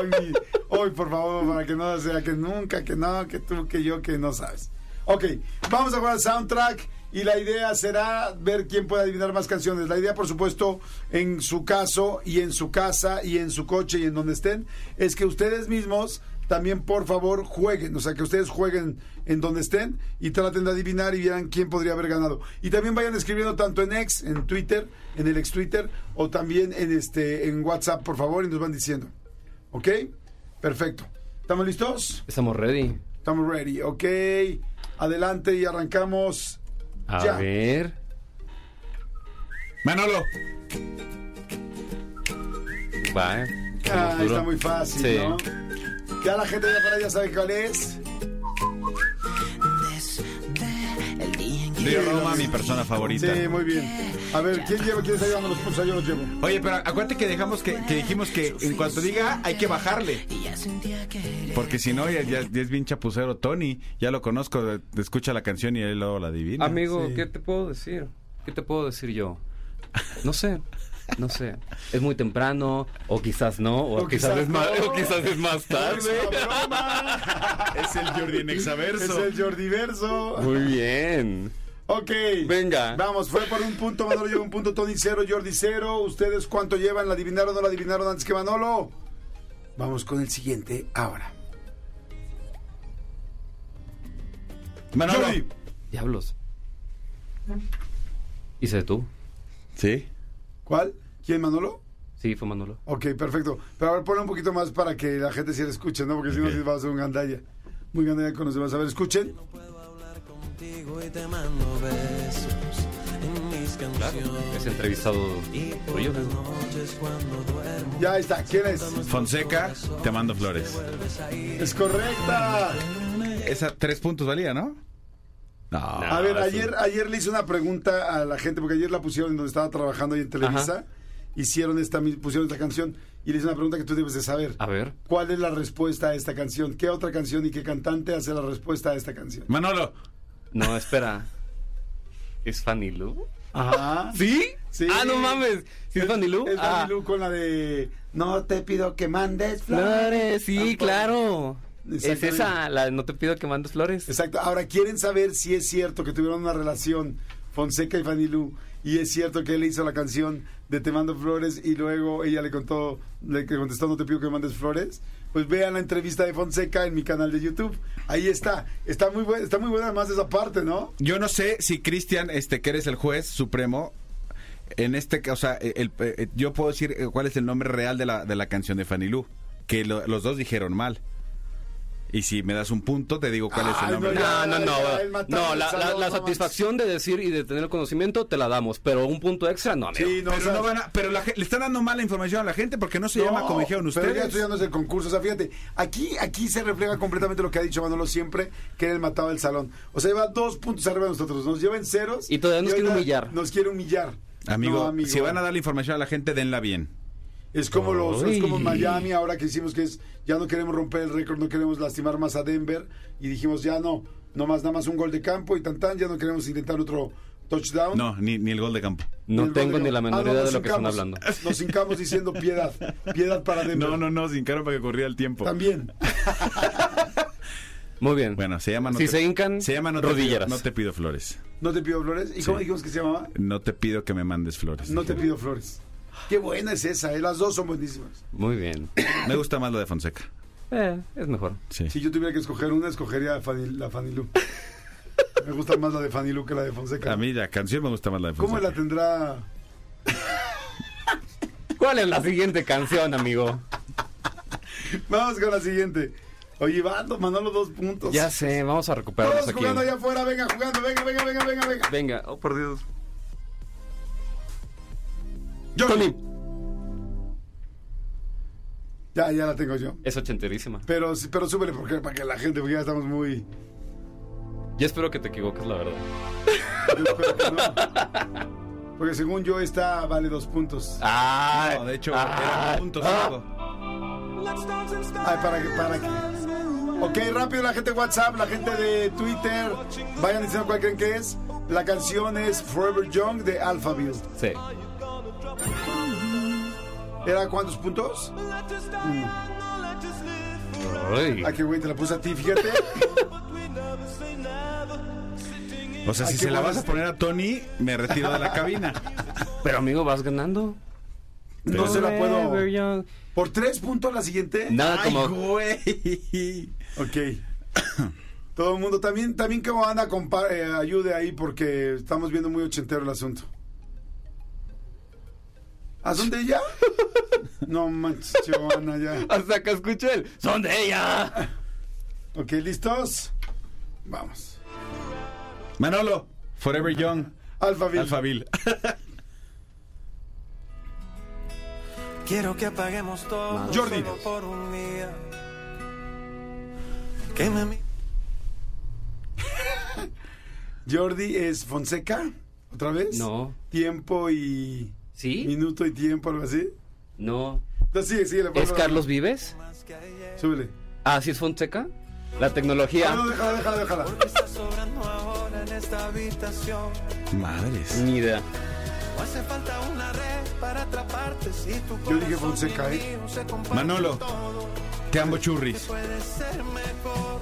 hoy, mi- hoy, por favor, para que no sea que nunca, que no, que tú, que yo, que no sabes. Ok, vamos a jugar al soundtrack y la idea será ver quién puede adivinar más canciones. La idea, por supuesto, en su caso y en su casa y en su coche y en donde estén, es que ustedes mismos también, por favor, jueguen. O sea, que ustedes jueguen en donde estén y traten de adivinar y vean quién podría haber ganado. Y también vayan escribiendo tanto en X, en Twitter, en el ex Twitter o también en este en WhatsApp, por favor, y nos van diciendo. ¿Ok? Perfecto. ¿Estamos listos? Estamos ready. Estamos ready. Ok. Adelante y arrancamos. A Ya. ver. Manolo. Va, eh. Ah, está muy fácil, Sí. ¿no? Ya la gente de afuera ya sabe cuál es. Río Roma, mi persona favorita. Sí, muy bien. A ver, ¿quién lleva? ¿Quién está llevando los puntos? Yo los llevo. Oye, pero acuérdate que dejamos que, que dijimos que en cuanto diga hay que bajarle. Porque si no, ya, es bien chapucero. Tony, ya lo conozco, escucha la canción y él luego la adivina. Amigo, Sí. ¿qué te puedo decir? ¿Qué te puedo decir yo? No sé. No sé. Es muy temprano, o quizás no, o, O quizás, quizás es más, o quizás es más tarde. Es es el Jordi en Es Exaverso. el Jordiverso. Muy bien. Ok. Venga. Vamos, fue por un punto. Manolo lleva un punto, Tony cero, Jordi cero. ¿Ustedes cuánto llevan? ¿La adivinaron o no la adivinaron antes que Manolo? Vamos con el siguiente ahora. Manolo. Jordi. Diablos. Hice tú. Sí. ¿Cuál? ¿Quién, Manolo? Sí, fue Manolo. Ok, perfecto. Pero a ver, ponle un poquito más para que la gente sí la escuche, ¿no? Porque si no, sí va a ser un gandalla. Muy gandalla con los demás. A ver, escuchen. Es entrevistado por yo. Ya ahí está. ¿Quién es? Fonseca, te mando flores. Es correcta. Esa tres puntos valía, ¿no? No. A ver, ayer, ayer le hice una pregunta a la gente, porque ayer la pusieron en donde estaba trabajando ahí en Televisa. Hicieron esta, pusieron esta canción y le hice una pregunta que tú debes de saber. A ver. ¿Cuál es la respuesta a esta canción? ¿Qué otra canción y qué cantante hace la respuesta a esta canción? Manolo. No, espera. ¿Es Fanny Lu? Ajá. ¿Sí? Sí. Ah, no mames. ¿Sí es Fanny Lu? Es Ah. Fanny Lu con la de No te pido que mandes flores. Flores, sí, claro. Es esa, la de no te pido que mandes flores. Exacto. Ahora, ¿quieren saber si es cierto que tuvieron una relación Fonseca y Fanny Lu? Y es cierto que él hizo la canción de Te mando flores y luego ella le contó, le contestó No te pido que mandes flores. Pues vean la entrevista de Fonseca en mi canal de YouTube. Ahí está. Está muy buena, está muy buena además esa parte, ¿no? Yo no sé si Cristian, este, que eres el juez supremo, en este, ca- o sea, el- eh, yo puedo decir eh, cuál es el nombre real de la, de la canción de Fanny Lu, que lo- los dos dijeron mal. Y si me das un punto, te digo cuál es el nombre. no, ya. No, no, no. No, la, la- salón, la no satisfacción de decir y de tener el conocimiento te la damos, pero un punto extra no, amigo. Sí, no, Pero, no van a- pero le están dando mala información a la gente porque no se llama como dijeron Pero ya ustedes. estoy dando el concurso. O sea, fíjate, aquí, aquí se refleja completamente lo que ha dicho Manolo siempre, que él mataba el salón. O sea, lleva dos puntos arriba de nosotros. Nos lleva en ceros. Y todavía nos quiere humillar. Nos quiere humillar. Amigo, No, si van a dar la información a la gente, denla bien. Es como los, es como en Miami ahora que hicimos que es ya no queremos romper el récord, no queremos lastimar más a Denver y dijimos ya no, no más nada más un gol de campo y tan tan, ya no queremos intentar otro touchdown. No, ni, ni el gol de campo. No tengo ni la menor Ah, no, idea de lo que están hablando. Nos hincamos diciendo piedad, piedad para Denver. No, no, no, sin caro para que corría el tiempo. También. Muy bien. Bueno, se llama No Si te- se hincan, se llama no te, pido, rodilleras. no te pido flores. No te pido flores. ¿Y Sí. cómo dijimos que se llamaba? No te pido que me mandes flores. No te pido flores. Qué buena es esa, ¿eh? las dos son buenísimas. Muy bien. Me gusta más lo de Fonseca. Eh, es mejor. Sí. Si yo tuviera que escoger una, escogería la Fanny Lu. Me gusta más la de Fanny Lu que la de Fonseca. A mí la canción me gusta más la de ¿Cómo Fonseca. la tendrá? ¿Cuál es la siguiente canción, amigo? Vamos con la siguiente. Oye, Bando, Manolo, dos puntos. Ya sé, vamos a recuperarnos Todos aquí. jugando allá afuera, venga, jugando, venga, venga, venga, venga, venga. Venga, oh por Dios. Johnny. Tony. Ya, ya la tengo yo. Es ochenterísima. Pero, pero súbele porque, para que la gente, porque ya estamos muy... Yo espero que te equivoques, la verdad. Yo espero que no. Porque según yo esta vale dos puntos. Ah, No, de hecho, ah, era punto ah. Ay, para que, para que. Ok, rápido la gente de WhatsApp, la gente de Twitter, vayan diciendo cuál creen que es. La canción es Forever Young de Alphaville. Sí. ¿Era cuántos puntos? Ay. Ah, qué güey, te la puse a ti, fíjate. O sea, Ay, si qué se la buenas- vas a poner a Tony, me retiro de la cabina. Pero amigo, vas ganando. No se la Forever puedo. young. ¿Por tres puntos la siguiente? Nada Ay, como. güey. Ok. Todo el mundo, también, también que Ana compa- eh, ayude ahí porque estamos viendo muy ochentero el asunto. ¿A dónde ya? No manches, Giovanna, ya. Hasta que escuché el. ¡Son de ella! Ok, ¿listos? Vamos. Manolo, Forever Young, Alphaville. Alphaville. Quiero que apaguemos todo Jordi. solo por un día. Que me mi- Jordi es Fonseca, otra vez. No. Tiempo y. ¿Sí? Minuto y tiempo, algo así. No. Entonces sigue, sigue. le ¿Es Carlos Vives? Súbele. Ah, ¿sí es Fonseca? La Ah, tecnología. no, déjala, déjala, déjala. está sobrando ahora en esta habitación. Madres. Ni idea. Hace falta una red para atraparte si tu Yo dije Fonseca, ¿eh? Manolo, te amo churris.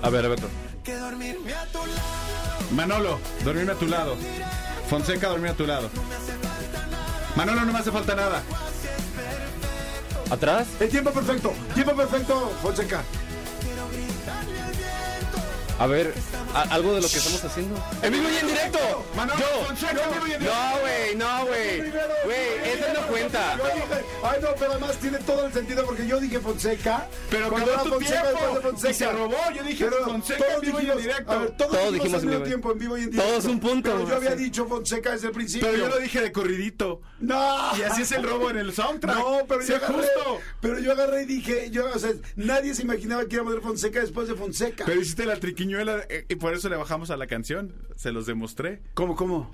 A ver, a ver. que dormirme a tu lado. Manolo, dormirme a tu lado. Fonseca, dormir a tu lado. Manolo, no me hace falta nada. ¿Atrás? El tiempo perfecto. Tiempo perfecto, Fonseca. A ver, a- algo de lo que estamos haciendo. ¡En vivo y en directo! Manolo, ¡Yo! Fonseca, en vivo y en directo. No, güey, no, güey. Güey, eso no cuenta. Yo dije, ay no, pero además tiene todo el sentido porque yo dije Fonseca. Pero cuando era tu Fonseca tiempo. después de Fonseca. Y se robó, yo dije Fonseca en todos vivo y en dijimos- directo. A ver, todos, Todos dijimos, dijimos al en mismo vivo. tiempo en vivo y en directo. Todos un punto. Pero yo había dicho Fonseca desde el principio. Pero yo lo dije de corridito. No. Y así es el robo en el soundtrack. No, pero Sé yo agarré, justo. pero yo agarré y dije, yo, o sea, nadie se imaginaba que iba a Fonseca después de Fonseca. Pero hiciste la eh, y por eso le bajamos a la canción. Se los demostré. ¿Cómo, cómo?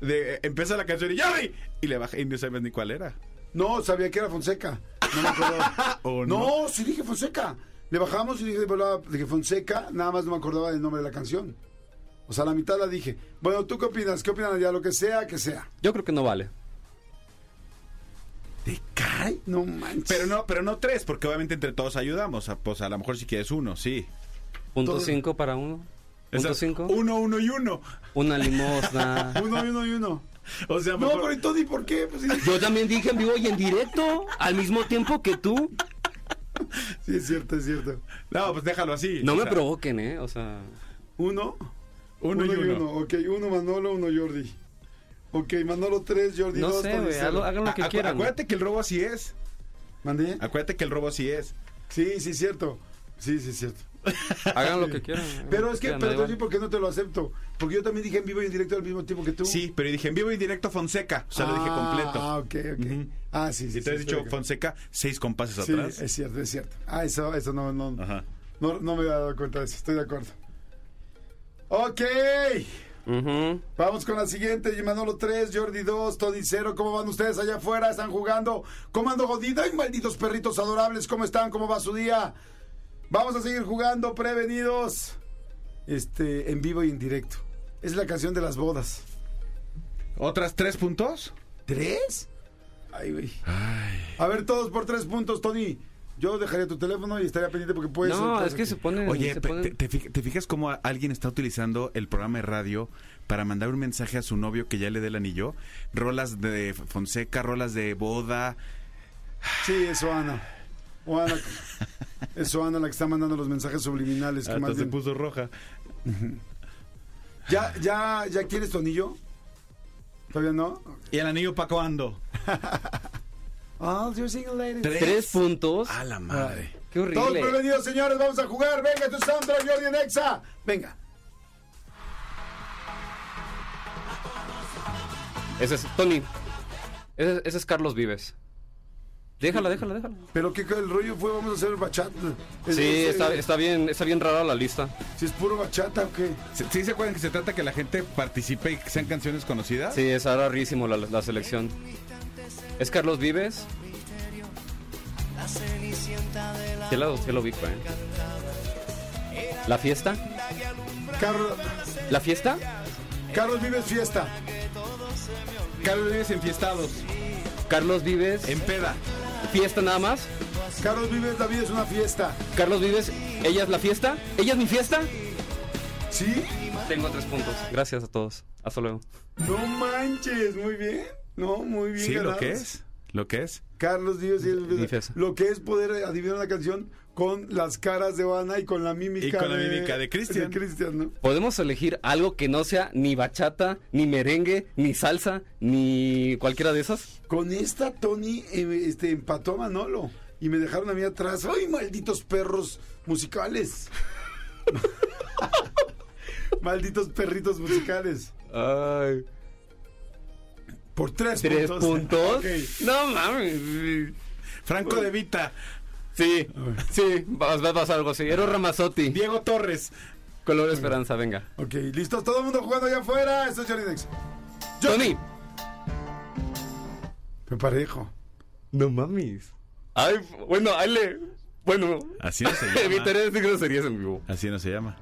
De, eh, empieza la canción y ya vi. Y le bajé y no sabes ni cuál era. No, sabía que era Fonseca. No me acordaba. ¿O no? no, sí dije Fonseca. Le bajamos y dije, dije Fonseca, nada más no me acordaba del nombre de la canción. O sea, la mitad la dije. Bueno, ¿tú qué opinas? ¿Qué opinan ya? Lo que sea, que sea. Yo creo que no vale. ¿Te cae? No manches. Pero no, pero no tres, porque obviamente entre todos ayudamos. A- Pues a lo mejor si quieres uno, sí. Punto Todo- cinco para uno. Punto cinco. Uno, uno y uno. Una limosna. Uno y uno y uno. O sea, No, mejor- pero ¿y Tony por qué? Pues, sí, Yo también dije en vivo y en directo al mismo tiempo que tú. sí, es cierto, es cierto. No, pues déjalo así. No me sea, provoquen, ¿eh? O sea, Uno. Uno, y uno. Ok, uno Manolo, uno Jordi. Ok, Manolo tres, Jordi no dos, sé, güey. Hagan lo que Acu- quieran. Acuérdate que el robo así es. ¿Mandé? Acuérdate que el robo así es. Sí, sí, cierto. Sí, sí, cierto. Hagan lo que quieran. Pero es que, quieran, digo por qué no te lo acepto. Porque yo también dije en vivo y en directo al mismo tiempo que tú. Sí, pero dije en vivo y directo Fonseca. O sea, lo dije Ah, completo. Ah, ok, ok. Ah, sí, sí. Si te has sí, dicho de acuerdo. Fonseca, seis compases Sí, atrás. es cierto, es cierto. Ah, eso, eso no, no, Ajá. no, no me había dado cuenta de eso. Estoy de acuerdo. Ok. Ujú. Vamos con la siguiente. Y Manolo 3, Jordi 2, Tony 0. ¿Cómo van ustedes allá afuera? ¿Están jugando? Comando Godín. ¡Ay, malditos perritos adorables! ¿Cómo están? ¿Cómo va su día? Vamos a seguir jugando, prevenidos. Este, en vivo y en directo. Es la canción de las bodas. ¿Otras tres puntos? ¿Tres? Ay, güey. A ver, todos por tres puntos, Tony. Yo dejaría tu teléfono y estaría pendiente porque puede ser. No, es que se ponen. Oye, se pe- ponen- te, te fij- te fijas cómo alguien está utilizando el programa de radio para mandar un mensaje a su novio que ya le dé el anillo? Rolas de Fonseca, rolas de boda. Sí, es Oana. Oana. Es Oana la que está mandando los mensajes subliminales. Que Hasta más se bien- puso roja. ¿Ya, ya, ¿Ya quieres tu anillo? ¿Todavía no? ¿Y el anillo para cuándo? Single lady. Tres puntos. A la madre. Qué Todos horrible. prevenidos, señores. Vamos a jugar. Venga, tu soundtrack, Jordi en Exa. Venga. Ese es Tony. Ese, ese es Carlos Vives. Déjala, déjala, déjala. Pero que el rollo fue, vamos a hacer bachata. Es- Sí, es- está, es- está bien, está bien rara la lista. Si es puro bachata o qué. ¿Sí- ¿Sí se acuerdan que se trata que la gente participe y que sean canciones conocidas? Sí, es rarísimo la, la selección. Es Carlos Vives. Sí lo, sí lo ubico, ¿eh? ¿La fiesta? Carlos, ¿La fiesta? Carlos Vives Fiesta. Carlos Vives enfiestados. Carlos Vives. En peda. ¿Fiesta nada más? Carlos Vives, la vida es una fiesta. Carlos Vives. ¿Ella es la fiesta? ¿Ella es mi fiesta? ¿Sí? Tengo tres puntos. Gracias a todos. Hasta luego. No manches, muy bien. No, muy bien. Sí, lo que es. Lo que es. Carlos Díaz y el- Mi fiesta. lo que es poder adivinar una canción con las caras de Oana y con la mímica Y con la mímica de Cristian. de Cristian, ¿no? Podemos elegir algo que no sea ni bachata, ni merengue, ni salsa, ni cualquiera de esas. Con esta Tony eh, este, empató a Manolo y me dejaron a mí atrás. ¡Ay, malditos perros musicales! malditos perritos musicales. Ay. Por tres, ¿Tres puntos. No mames. Franco de Vita. Sí, sí, va, va a pasar algo así. Eros Ramazotti. Diego Torres. Color Esperanza, venga. Ok, listos, todo el mundo jugando allá afuera. Esto es Johnny Dex. Tony. Me parejo. No mames. Ay, bueno, ahí le. Bueno. Así no se llama. Evitaré decir groserías en vivo. Así no se llama.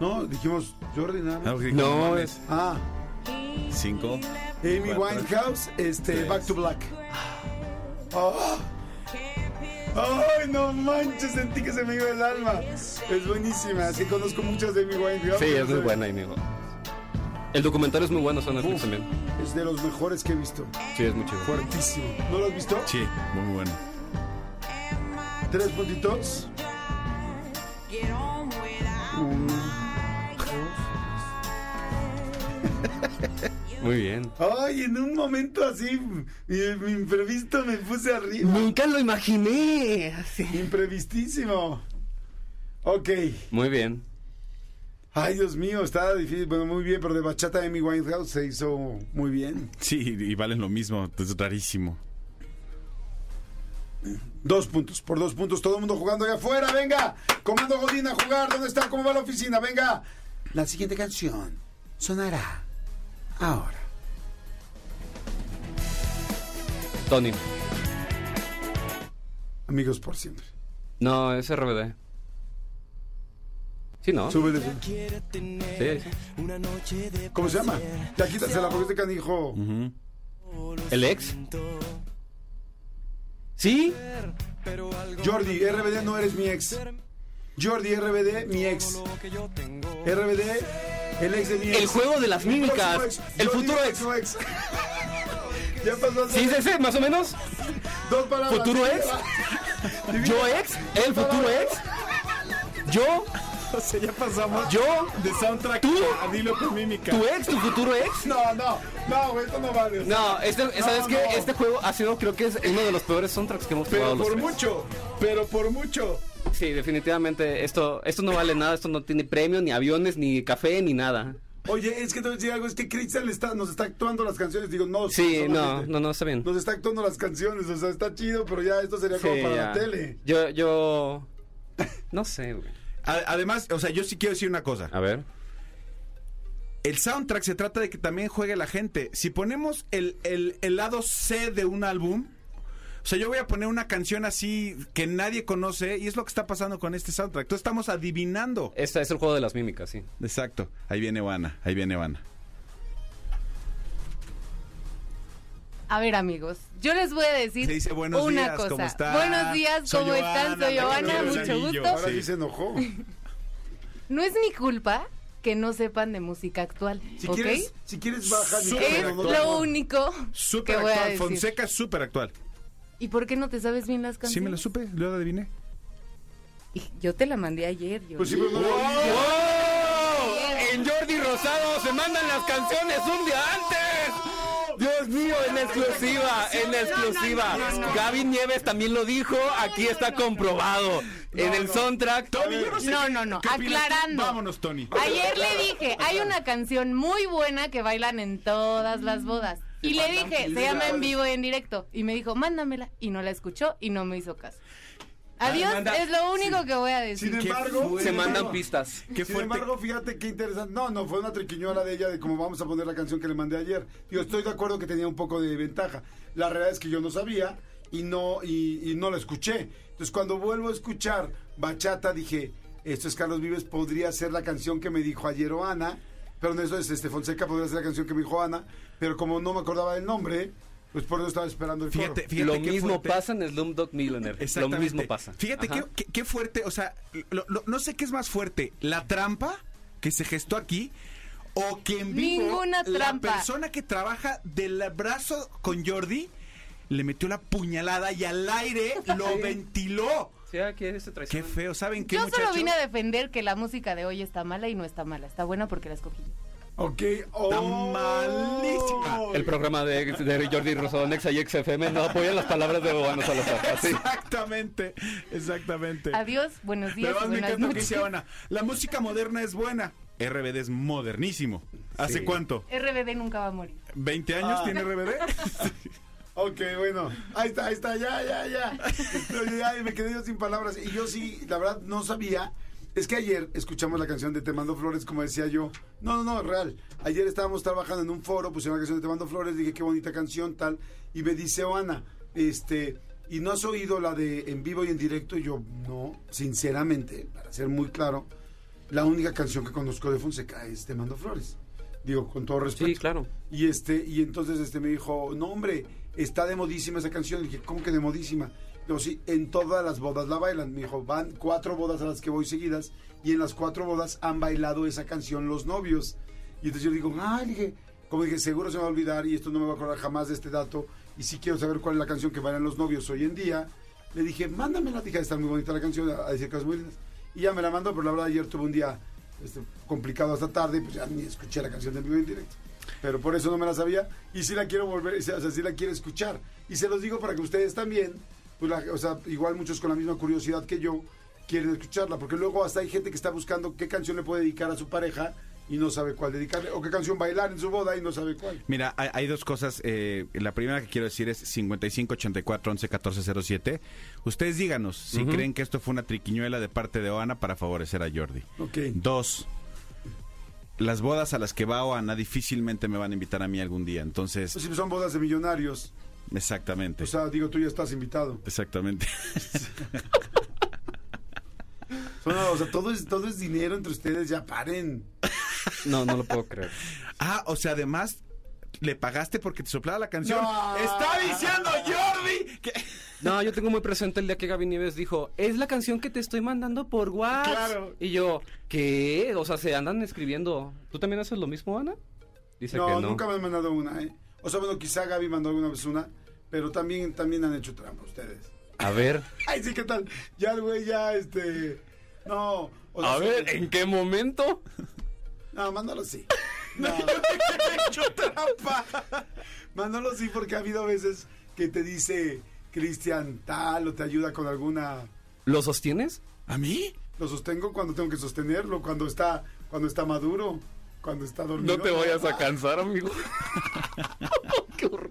No, dijimos Jordi nada más. No, porque No, como es. Ah, Cinco. Amy Cuatro. Winehouse, este, Tres. Back to Black. Ah. Ay, no manches, sentí que se me iba el alma. Es buenísima, sí conozco muchas de Amy Winehouse. Sí, es muy buena, amigo. El documental es muy bueno, son Netflix también. Es de los mejores que he visto. Sí, es muy chido. Fuertísimo. ¿No lo has visto? Sí, muy bueno. Tres puntitos. Muy bien. Ay, en un momento así, mi, mi imprevisto me puse arriba. Nunca lo imaginé. Así. Imprevistísimo. Ok. Muy bien. Ay, Dios mío, estaba difícil. Bueno, muy bien, pero de bachata Amy Winehouse se hizo muy bien. Sí, y valen lo mismo. Es rarísimo. Dos puntos, por dos puntos, todo el mundo jugando allá afuera, venga. Comando Godín a jugar, ¿dónde está? ¿Cómo va la oficina? Venga. La siguiente canción sonará ahora. Tony. Amigos por siempre. No, es RBD. Sí, ¿no? Súbele. Sí, sí. ¿Cómo se llama? Ya quítasela porque este canijo. Ujú. ¿El ex? ¿Sí? Jordi, RBD no eres mi ex. Jordi, RBD, mi ex. RBD, el ex de mi ex. El juego de las Mi mímicas. ex. El futuro ex. ya pasó ¿Sí, sí, sí, más o menos? dos palabras. ¿Futuro ex? ¿Yo ex? ¿El futuro ex? ¿Yo? O sea, ya pasamos ¿Yo? de soundtrack ¿Tú? a dilo con mímica. ¿Tu ex? ¿Tu futuro ex? No, no, no, esto no vale. No, este, ¿sabes No, qué? no. Este juego ha sido, creo que es uno de los peores soundtracks que hemos Pero jugado los por mucho, pero por mucho. Sí, definitivamente esto, esto no vale nada, esto no tiene premio, ni aviones, ni café, ni nada. Oye, es que te voy a decir algo, es que Cristian está, nos está actuando las canciones. Digo, no, Sí, no, no, no, está bien. Nos está actuando las canciones, o sea, está chido, pero ya esto sería como para ya. la tele. Yo, yo... No sé, güey. Además, o sea, yo sí quiero decir una cosa. A ver. El soundtrack se trata de que también juegue la gente. Si ponemos el, el- el lado C de un álbum, o sea, yo voy a poner una canción así que nadie conoce y es lo que está pasando con este soundtrack. Entonces estamos adivinando. Este es el juego de las mímicas, sí. Exacto. Ahí viene Ivana, ahí viene Ivana. A ver, amigos, yo les voy a decir Se dice buenos una días, cosa. ¿cómo están? Buenos días, Soy ¿cómo están? Giovanna, Soy Giovanna, mucho gusto. Ahora Sí. se enojó. No es mi culpa que no sepan de música actual, Si ¿ok? quieres, si quieres baja Es lo único Súper que voy a actual. decir. Fonseca es súper actual. ¿Y por qué no te sabes bien las Sí canciones? me lo supe, lo adiviné. Y Yo te la mandé ayer, yo. Pues sí, pero no. ¡Oh! En Jordi Rosado se mandan las canciones un día antes. Dios mío, en exclusiva, en exclusiva. Gaby Nieves también lo dijo, aquí está comprobado. en el soundtrack. Tony, yo no sé No, no, aclarando. Vámonos, Tony. Ayer le dije, hay una canción muy buena que bailan en todas las bodas. Y le dije, se llama en vivo y en directo. Y me dijo, mándamela. Y no la escuchó y no me hizo caso. Adiós, manda- es lo único que voy a decir. Sin embargo. Se mandan pistas. Qué Sin fuerte. embargo, fíjate qué interesante. No, no, fue una triquiñuela de ella de cómo vamos a poner la canción que le mandé ayer. Yo estoy de acuerdo que tenía un poco de ventaja. La realidad es que yo no sabía y no, y, y no la escuché. Entonces, cuando vuelvo a escuchar Bachata, dije, esto es Carlos Vives, podría ser la canción que me dijo ayer o Ana. Pero no, eso es este Fonseca, podría ser la canción que me dijo Ana. Pero como no me acordaba del nombre, pues por eso estaba esperando el coro. Fíjate, fíjate lo qué mismo fuerte. pasa en Slumdog Millionaire. Lo Exactamente. mismo pasa. Fíjate qué, qué- fuerte, o sea, lo- lo- no sé qué es más fuerte, la trampa que se gestó aquí o que en vivo Ninguna la trampa. persona que trabaja del brazo con Jordi le metió la puñalada y al aire lo ventiló. Aquí se Qué feo, ¿saben qué Yo solo vine a defender que la música de hoy está mala y no está mala. Está buena porque la escogí. Ok. Está Oh. malísima. El programa de, de Jordi Rosado Nexa y XFM no apoya las palabras de Bobano Salazar. Así. Exactamente, exactamente. Adiós, buenos días además me buenas encanta lo que noches. Ana. La música moderna es buena. RBD es modernísimo. ¿Hace Sí. cuánto? RBD nunca va a morir. ¿20 años Ah. tiene RBD? Ok, bueno, ahí está, ahí está, ya, ya, ya. Me quedé yo sin palabras. Y yo sí, la verdad, no sabía. Es que ayer escuchamos la canción de Te Mando Flores, como decía yo. No, no, no, real. Ayer estábamos trabajando en un foro, puse una canción de Te Mando Flores, dije qué bonita canción, tal. Y me dice Ana, este, ¿y no has oído la de en vivo y en directo? Y yo, no, sinceramente, para ser muy claro, la única canción que conozco de Fonseca es Te Mando Flores. Digo, con todo respeto. Sí, claro. Y este, y entonces este me dijo, no hombre, está de modísima esa canción. Le dije, ¿cómo que de modísima? Digo, sí, en todas las bodas la bailan. Me dijo, van cuatro bodas a las que voy seguidas, y en las cuatro bodas han bailado esa canción los novios. Y entonces yo digo, ah, dije, como dije, seguro se me va a olvidar, y esto no me va a acordar jamás de este dato, y sí quiero saber cuál es la canción que bailan los novios hoy en día. Le dije, mándamela, dije, está muy bonita la canción, a decir cosas muy lindas. Y ya me la mandó, pero la verdad ayer tuve un día este, complicado hasta tarde, pues ya ni escuché la canción de vivo en directo. Pero por eso no me la sabía y sí la quiero volver, o sea, sí la quiero escuchar. Y se los digo para que ustedes también, pues la- o sea, igual muchos con la misma curiosidad que yo, quieren escucharla, porque luego hasta hay gente que está buscando qué canción le puede dedicar a su pareja y no sabe cuál dedicarle, o qué canción bailar en su boda y no sabe cuál. Mira, hay, hay dos cosas. eh, la primera que quiero decir es 55 84 11 14 07. Ustedes díganos si creen que esto fue una triquiñuela de parte de Oana para favorecer a Jordi. Ok. Dos. Las bodas a las que va Oana difícilmente me van a invitar a mí algún día. Entonces, Pues si son bodas de millonarios, exactamente. o sea, digo, tú ya estás invitado. Exactamente. Son- o sea, todo es, todo es dinero entre ustedes, ya paren. No, no lo puedo creer. Ah, o sea, además le pagaste porque te soplaba la canción. No. Está diciendo Jordi que No, yo tengo muy presente el día que Gaby Nieves dijo, es la canción que te estoy mandando por WhatsApp. Claro. Y yo, ¿qué? O sea, se andan escribiendo. ¿Tú también haces lo mismo, Ana? Dice No, que no. nunca me han mandado una, ¿eh? O sea, bueno, quizá Gaby mandó alguna vez una, pero también, también han hecho trampa ustedes. A ver. Ay, sí, ¿qué tal? Ya el güey, ya, este... No. o sea, A ver, ¿en qué momento? No, mándalo sí. No. Mándalo sí porque ha habido veces que te dice Cristian tal o te ayuda con alguna... ¿Lo sostienes? ¿A mí? Lo sostengo cuando tengo que sostenerlo, cuando está, cuando está maduro, cuando está dormido. a cansar, amigo. qué horror.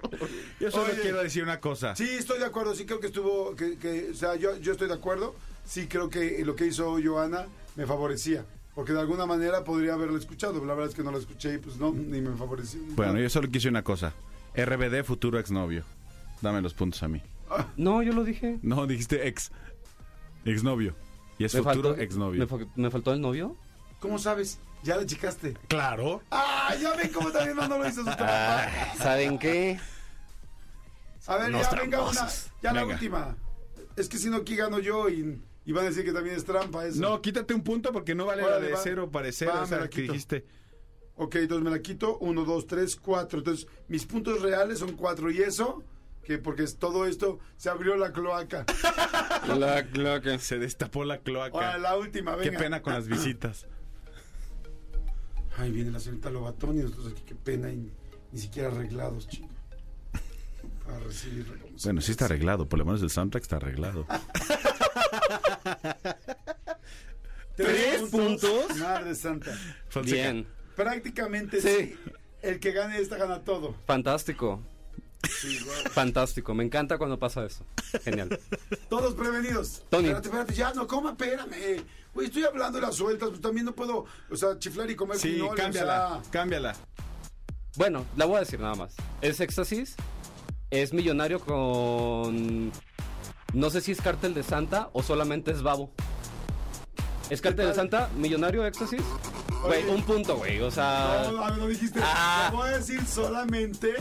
Yo solo Oye. quiero decir una cosa. Sí, estoy de acuerdo, sí creo que estuvo, que, que, o sea, yo, yo estoy de acuerdo, sí creo que lo que hizo Joana me favorecía, porque de alguna manera podría haberlo escuchado, pero la verdad es que no lo escuché y pues no, ni me favoreció. Bueno, yo solo quise una cosa. RBD, futuro exnovio. Dame los puntos a mí. No, yo lo dije. No, dijiste ex. Exnovio. Y es Me futuro faltó, exnovio. me, fa- me faltó el novio? ¿Cómo sabes? Ya la checaste. Claro. ¡Ah! Ya ven cómo también no lo hizo su trampa. ¿Saben qué? A ver, Unos ya venga una, ya la última. Es que si no, aquí gano yo y, y van a decir que también es trampa eso. No, quítate un punto porque no vale la de va. cero parecer. Va, o sea, que dijiste. Ok, entonces me la quito. Uno, dos, tres, cuatro. Entonces, mis puntos reales son cuatro. ¿Y eso? Que porque es todo esto se abrió la cloaca. La cloaca. Se destapó la cloaca. Ahora, la última, Qué venga. pena con las visitas. Ay, viene la señorita Lobatón y nosotros aquí, qué pena. Y ni siquiera arreglados, chico. Para se Bueno, sí está arreglado. Por lo menos el soundtrack está arreglado. ¿Tres puntos? Madre santa. Fonseca. Bien. Prácticamente Sí. sí. El que gane esta gana todo. Fantástico. Fantástico. Me encanta cuando pasa eso. Genial. Todos prevenidos. Tony. Espérate, espérate, ya, no coma, espérame. Güey, estoy hablando de las sueltas, pues también no puedo, o sea, chiflar y comer Sí, pinole, o cámbiala. sea, Cámbiala. Bueno, la voy a decir nada más. Es éxtasis. Es millonario con. No sé si es cártel de Santa o solamente es babo. ¿Es cártel de Santa? ¿Millonario éxtasis? Güey, un punto, güey. O sea. No, ver, no dijiste. Ah. Lo voy a decir solamente.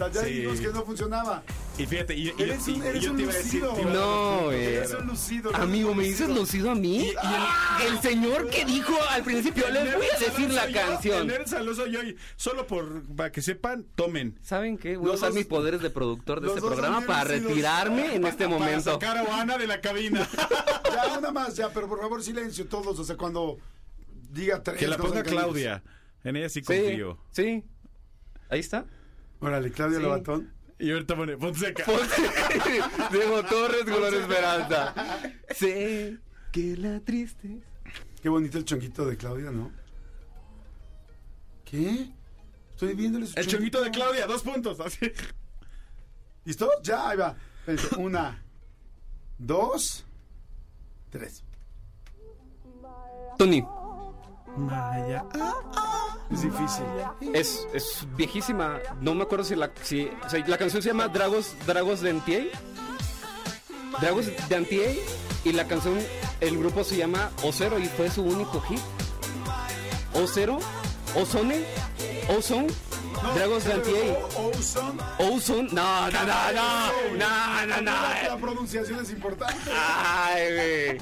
Ya Sí. dijimos que no funcionaba. Y fíjate, y, y- Eres un, y yo un te iba a decir. lucido. No, güey. Eres un lucido. Amigo, ¿me dices lucido a mí? Y- y el- el señor que dijo al principio, les voy a decir la yo, canción. El nerd saloso yo. y Solo por para que sepan, tomen. ¿Saben qué? Voy a usar dos- mis poderes de productor de este programa para retirarme en este Para momento. sacar a Oana de la cabina. Ya, una más, ya, pero por favor, silencio todos. O sea, cuando diga tres. que la ponga. Claudia. En ella sí Sí, confío. sí. Ahí está. Órale, Claudia Sí. Lobatón. Y ahorita pone Fonseca. Diego Torres, Color Esperanza. Sé que la triste. Qué bonito el chonguito de Claudia, ¿no? ¿Qué? Estoy viéndole su El chonguito de Claudia, dos puntos. Así. ¿Listo? Ya, ahí va. Una, dos, tres. Tony, Es difícil. es, es viejísima. No me acuerdo si la, si, o sea, la canción se llama Dragos, Dragos de Antier. Dragos de Antier. Y la canción, el grupo se llama Ocero y fue su único hit. Ocero, Ozone, Ozone, Dragos de Antier. Ozone. Ozone, no, no, no, no, no, no, no. La pronunciación es importante. Ay, güey.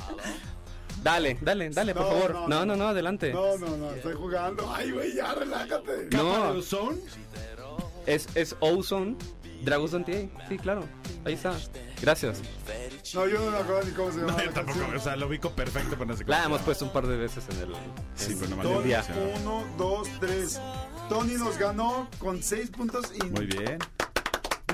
Dale, dale, dale, por favor. no, No, no. no, no, adelante. No, no, no, estoy jugando. Ay, güey, ya, relájate. No, ¿Son? es, es Ozone, Dragos de Antier. Sí, claro. Ahí está. Gracias. No, yo no me acuerdo ni cómo se llama No, yo tampoco. canción. O sea, lo ubico perfecto, pero no sé La hemos puesto un par de veces en el. Sí, pero no me uno, dos, tres. Tony nos ganó con seis puntos y Muy bien.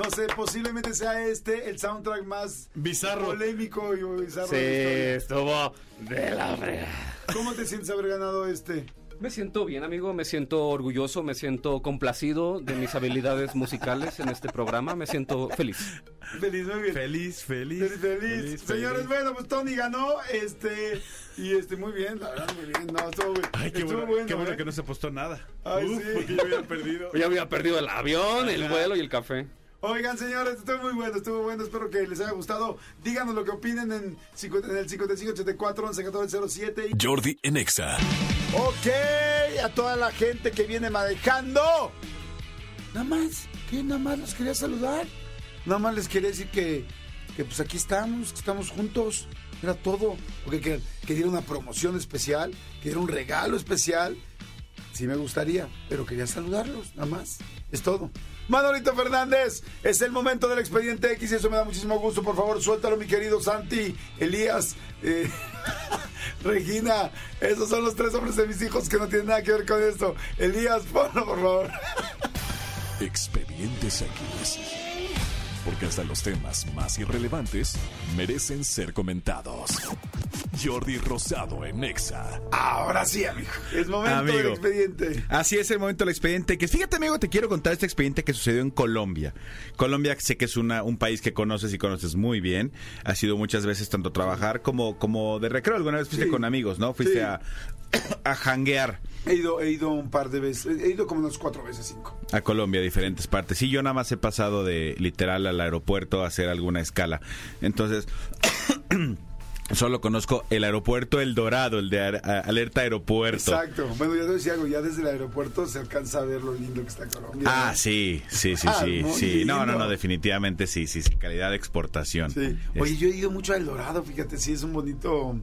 No sé, posiblemente sea este el soundtrack más Bizarro. polémico y bizarro Sí, de estuvo de la fregada. ¿Cómo te sientes haber ganado este? Me siento bien, amigo. Me siento orgulloso. Me siento complacido de mis habilidades musicales en este programa. Me siento feliz. Feliz, muy bien. Feliz, feliz. Feliz, feliz. Señores, feliz. bueno, pues Tony ganó, este, y este, muy bien, la verdad, muy bien, no, estuvo, bien. Ay, qué estuvo bueno, qué bueno ¿eh? que no se apostó nada. Ay, Uf, sí. porque yo había perdido. Ya había perdido el avión, el vuelo y el café. Oigan, señores, estuvo muy bueno, estuvo bueno. Espero que les haya gustado. Díganos lo que opinen en, en el 5584 111407. Jordi en Exa. Ok, a toda la gente que viene manejando. Nada más, que nada más los quería saludar. Nada más les quería decir que, que pues aquí estamos, que estamos juntos. Era todo. Porque que, que diera una promoción especial, que diera un regalo especial. Sí me gustaría, pero quería saludarlos, nada más. Es todo. Manolito Fernández, es el momento del expediente X y eso me da muchísimo gusto. Por favor, suéltalo, mi querido Santi, Elías, eh, Regina. Esos son los tres hombres de mis hijos que no tienen nada que ver con esto. Elías, ponlo, por favor. Expedientes X. Porque hasta los temas más irrelevantes merecen ser comentados. Jordi Rosado en Exa. Ahora sí, amigo. Es momento del expediente. Así es el momento del expediente. Que fíjate, amigo, te quiero contar este expediente que sucedió en Colombia. Colombia sé que es una, un país que conoces y conoces muy bien. Has sido muchas veces tanto a trabajar como, como de recreo. Alguna vez fuiste Sí. con amigos, ¿no? Fuiste Sí. a, a janguear He ido, he ido un par de veces. He ido como unas cuatro veces, cinco. a Colombia, a diferentes partes. Sí, yo nada más he pasado de literal al aeropuerto a hacer alguna escala. Entonces. Solo conozco el aeropuerto El Dorado, el de Alerta Aeropuerto. Exacto. Bueno, ya te decía algo. Ya desde el aeropuerto se alcanza a ver lo lindo que está Colombia. Ah, sí, sí, sí, Ah, sí. No, no, no, definitivamente sí, sí, sí. Calidad de exportación. Sí. Oye, yo he ido mucho a El Dorado, fíjate, sí, es un bonito...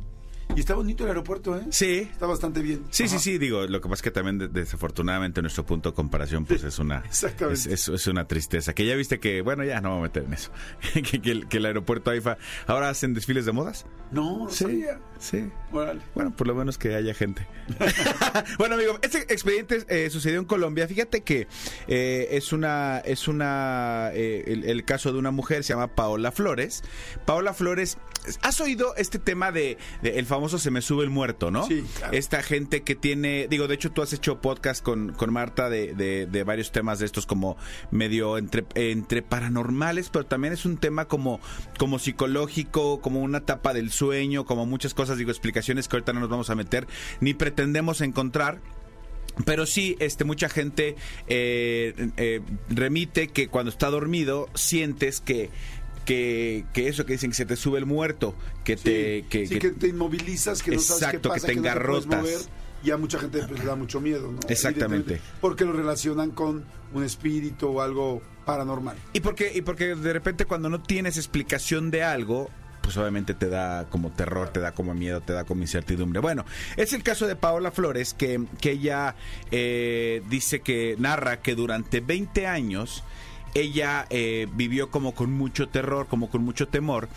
Y está bonito el aeropuerto, ¿eh? Sí. Está bastante bien. Sí, sí, Ajá. sí, digo, lo que pasa es que también de- desafortunadamente nuestro punto de comparación pues es una exactamente. Es, es- es una tristeza, que ya viste que, bueno, ya no me voy a meter en eso, que, que el, que el aeropuerto AIFA ahora hacen desfiles de modas. No, no Sí, sabía. sí. Órale. Bueno, por lo menos que haya gente. bueno, amigo, este expediente eh, sucedió en Colombia. Fíjate que eh, es una, es una, eh, el, el caso de una mujer se llama Paola Flores. Paola Flores, ¿has oído este tema de, de el famoso se me sube el muerto, no? Sí, claro. Esta gente que tiene, digo, de hecho tú has hecho podcast con, con Marta de, de- de varios temas de estos como medio entre, entre paranormales, pero también es un tema como, como psicológico, como una etapa del sueño, como muchas cosas, digo, explicaciones que ahorita no nos vamos a meter, ni pretendemos encontrar. Pero sí, este, mucha gente eh, eh, remite que cuando está dormido sientes que, que, que eso que dicen que se te sube el muerto, que te... Que- sí, que- que te inmovilizas, que no sabes qué Exacto, que pasa, te engarrotas. mover, y a mucha gente pues, le da mucho miedo, ¿no? Exactamente. Porque lo relacionan con un espíritu o algo paranormal. Y porque, y porque de repente cuando no tienes explicación de algo, pues obviamente te da como terror, te da como miedo, te da como incertidumbre. Bueno, es el caso de Paola Flores, que, que ella eh, dice que narra que durante 20 años ella eh, vivió como con mucho terror, como con mucho temor.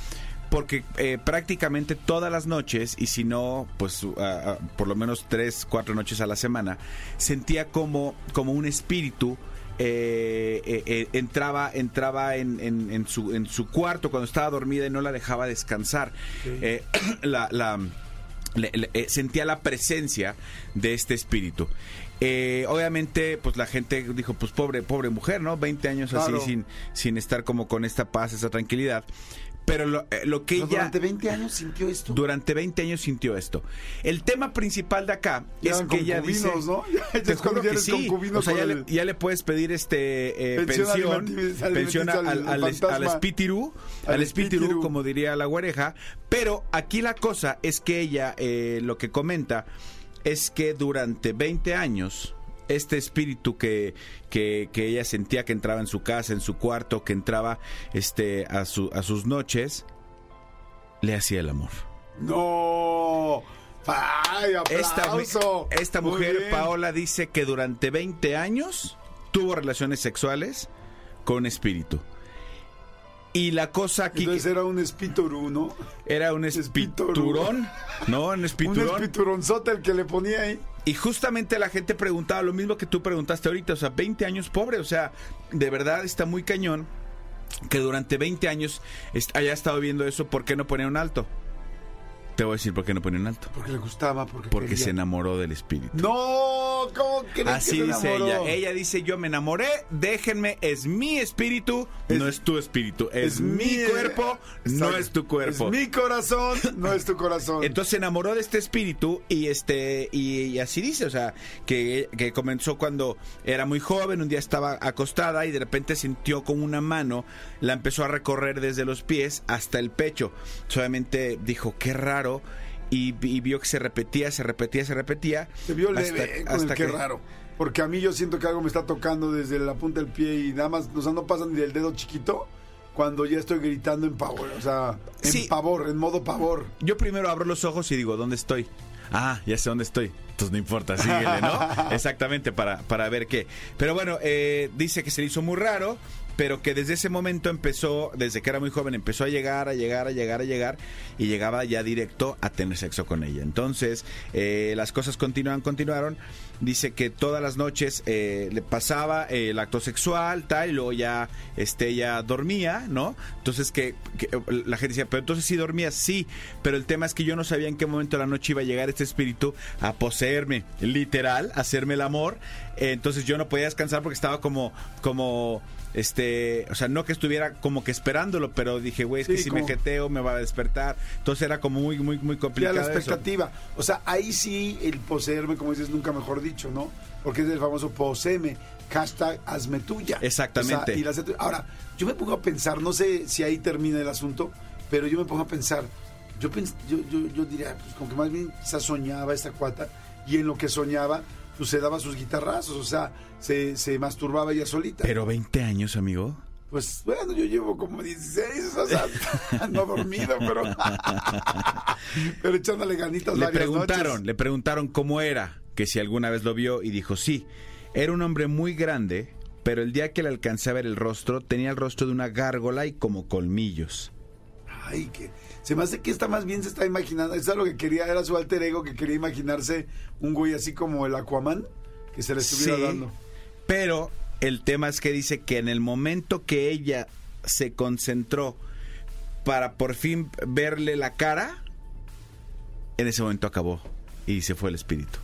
Porque eh, prácticamente todas las noches, y si no, pues ah, por lo menos tres, cuatro noches a la semana, sentía como, como un espíritu eh, eh, eh, entraba entraba en, en- en su, en su cuarto cuando estaba dormida y no la dejaba descansar. La, la- le- le- sentía la presencia de este espíritu. Eh, obviamente, pues la gente dijo, pues pobre, pobre mujer, ¿no? 20 años Claro. así sin, sin estar como con esta paz, esa tranquilidad. Pero lo, eh, lo que Pero ella Durante 20 años sintió esto. durante 20 años sintió esto. El tema principal de acá Ya es que ella dice. Ya- te juro que sí. O sea, le, el- ya le puedes pedir este eh, Pensión pensión, pensión al, espíritu, Al espíritu. como diría la guareja. Pero aquí la cosa es que ella eh, lo que comenta es que durante 20 años este espíritu que, que, que ella sentía que entraba en su casa, en su cuarto, que entraba este a, su, a sus noches, le hacía el amor. No. ¡Ay, Esta, aplauso! esta mujer. Paola, dice que durante 20 años tuvo relaciones sexuales con espíritu. Y la cosa aquí Entonces era un espíritu, ¿no? era un espiturón, ¿no? Un Un espiturón. espituronzote el que le ponía ahí. Y justamente la gente preguntaba lo mismo que tú preguntaste ahorita, o sea, 20 años pobre, o sea, de verdad está muy cañón que durante 20 años haya estado viendo eso, ¿por qué no poner un alto? Te voy a decir por qué no pone un alto. Porque le gustaba, porque Porque quería. se enamoró del espíritu. No, ¿cómo crees Así que se dice enamoró? ella. Ella dice, yo me enamoré, déjenme, es mi espíritu, no es tu espíritu. Es, mi cuerpo, no es tu cuerpo. Es mi corazón, no es tu corazón. Entonces se enamoró de este espíritu y este y, y así dice, o sea, que, que comenzó cuando era muy joven, un día estaba acostada y de repente sintió como una mano, la empezó a recorrer desde los pies hasta el pecho. Solamente dijo, qué raro. Y, y vio que se repetía, se repetía, se repetía. Se vio hasta- leve, con hasta el qué que- raro. Porque a mí yo siento que algo me está tocando desde la punta del pie y nada más, o sea, no pasa ni del dedo chiquito cuando ya estoy gritando en pavor, o sea, en Sí. pavor, en modo pavor. Yo primero abro los ojos y digo, ¿dónde estoy? Ah, ya sé dónde estoy. Entonces no importa, síguele, ¿no? Exactamente, para, para ver qué. Pero bueno, eh, dice que se le hizo muy raro, pero que desde ese momento empezó, desde que era muy joven, empezó a llegar, a llegar, a llegar, a llegar, y llegaba ya directo a tener sexo con ella. Entonces, eh, las cosas continuaron, continuaron. Dice que todas las noches eh, le pasaba eh, el acto sexual, tal, y luego ya este, ella dormía, ¿no? Entonces que, que, la gente decía, pero entonces sí dormía, sí, pero el tema es que yo no sabía en qué momento de la noche iba a llegar este espíritu a poseerme, literal, hacerme el amor. Entonces yo no podía descansar porque estaba como, como, este, o sea, no que estuviera como que esperándolo, pero dije, güey, es que si me jeteo me va a despertar. Entonces era como muy, muy, muy Ya complicado. la eso. expectativa. O sea, ahí sí el poseerme, como dices, nunca mejor dicho, ¿no? Porque es el famoso poseeme, hashtag hazme tuya. Exactamente. O sea, y. Ahora, yo me pongo a pensar, no sé si ahí termina el asunto, pero yo me pongo a pensar, yo, pens- yo, yo, yo diría, pues como que más bien quizás soñaba esta cuata, y en lo que soñaba, pues se daba sus guitarrazos, o sea, se, se masturbaba ella solita. Pero 20 años, amigo. Pues bueno, yo llevo como 16, o sea, no dormido, pero, pero echándole ganitas Le varias preguntaron, noches. le preguntaron cómo era, que si alguna vez lo vio y dijo sí. Era un hombre muy grande, pero el día que le alcancé a ver el rostro, tenía el rostro de una gárgola y como colmillos. Ay, que se me hace que esta más bien se está imaginando, eso es lo que quería, era su alter ego que quería imaginarse un güey así como el Aquaman, que se le estuviera Sí, dando. Pero el tema es que dice que en el momento que ella se concentró para por fin verle la cara, en ese momento acabó y se fue el espíritu.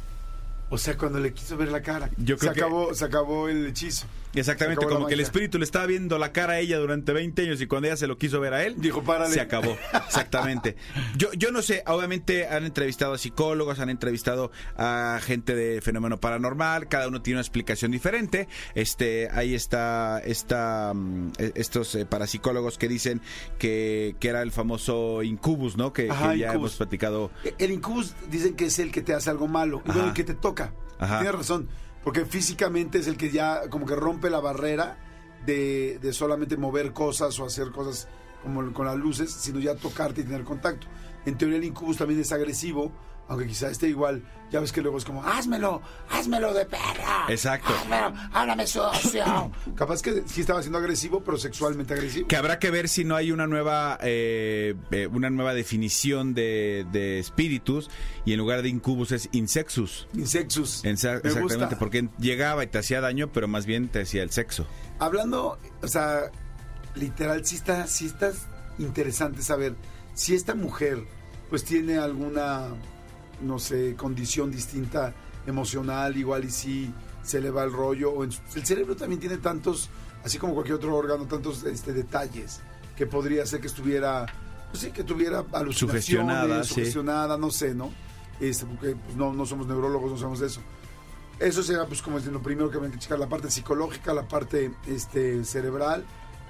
O sea, cuando le quiso ver la cara, Yo creo se que- acabó, se acabó el hechizo. Exactamente, como que el espíritu le estaba viendo la cara a ella durante 20 años y cuando ella se lo quiso ver a él, Dijo, párale. se acabó. Exactamente. Yo, yo no sé, obviamente han entrevistado a psicólogos, han entrevistado a gente de fenómeno paranormal, cada uno tiene una explicación diferente. Este, ahí está, está mm, eh, estos eh, parapsicólogos que dicen que, que era el famoso incubus, ¿no? Que, Ajá, que ya incubus. hemos platicado. El incubus dicen que es el que te hace algo malo, y no Ajá. el que te toca. Ajá. Tienes razón, porque físicamente es el que ya como que rompe la barrera de, de solamente mover cosas o hacer cosas como con las luces, sino ya tocarte y tener contacto. En teoría el incubus también es agresivo, aunque quizá esté igual. Ya ves que luego es como, házmelo, házmelo de perra. Exacto. Házmelo, háblame socio. Capaz que sí estaba siendo agresivo, pero sexualmente agresivo. Que habrá que ver si no hay una nueva eh, eh, una nueva definición de, de espíritus y en lugar de incubus es insexus. Insexus. Ensa- Me exactamente, gusta. porque llegaba y te hacía daño, pero más bien te hacía el sexo. Hablando, o sea, literal, sí está, sí está interesante saber si esta mujer pues tiene alguna, no sé, condición distinta emocional, igual y si se le va el rollo, o en el cerebro también tiene tantos, así como cualquier otro órgano, tantos este, detalles que podría ser que estuviera, pues sí, que tuviera alucinaciones, Sugestionada, sí. sugestionada, no sé, ¿no? Este, porque pues, no, no somos neurólogos, no sabemos eso. Eso será pues como es lo primero que hay que checar, la parte psicológica, la parte este, cerebral,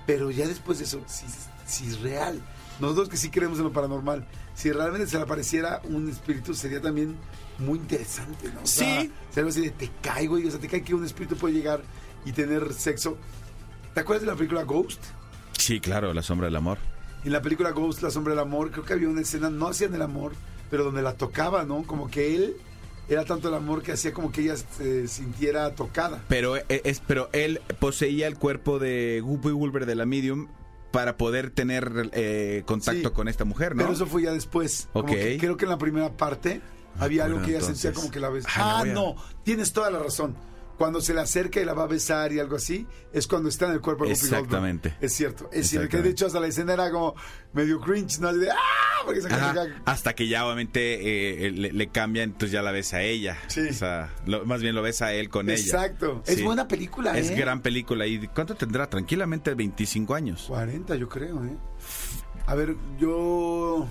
pero ya después de eso, si, si es real. Nosotros que sí creemos en lo paranormal, si realmente se le apareciera un espíritu sería también muy interesante, ¿no? O sea, Sí. sería así de te caigo y o sea, te cae que un espíritu puede llegar y tener sexo. ¿Te acuerdas de la película Ghost? Sí, claro, la sombra del amor. En la película Ghost, La Sombra del Amor, creo que había una escena, no hacían el amor, pero donde la tocaba, ¿no? Como que él era tanto el amor que hacía como que ella se sintiera tocada. Pero, eh, es, pero él poseía el cuerpo de Guppy Wolver de la Medium para poder tener eh, contacto Sí. con esta mujer, ¿no? Pero eso fue ya después. Como Ok. que creo que en la primera parte Me había algo que ella sentía como que la ves. Ah, Ah, no tienes toda la razón. Cuando se le acerca y la va a besar y algo así, es cuando está en el cuerpo de Goldberg. Exactamente. Es cierto. Es cierto. Que de hecho hasta la escena era como medio cringe, ¿no? De, ¡ah! Porque se hasta que ya obviamente eh, le, le cambia, entonces ya la ves a ella. Sí. O sea, lo- más bien lo ves a él con ella. Exacto. Es Sí. buena película, Es ¿eh? gran película. ¿Y cuánto tendrá? Tranquilamente 25 años. 40, yo creo, ¿eh? A ver, yo.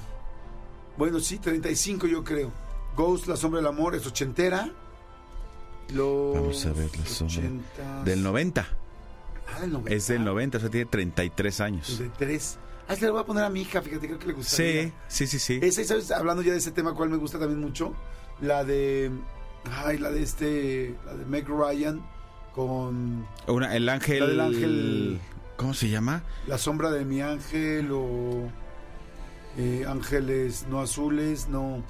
Bueno, sí, 35, yo creo. Ghost, La Sombra del Amor, es ochentera. Los Vamos a ver la sombra. 80s. Del 90. Ah, del 90. Es del 90, o sea, tiene 33 años. De tres. Ah, se le voy a poner a mi hija, fíjate, creo que le gustaría. Sí, sí, sí, sí. Esa, ¿sabes? Hablando ya de ese tema, ¿cuál me gusta también mucho? La de. Ay, la de este. La de Meg Ryan con Una, el ángel. La del ángel. ¿Cómo se llama? La sombra de mi ángel o. eh, ángeles no azules, no.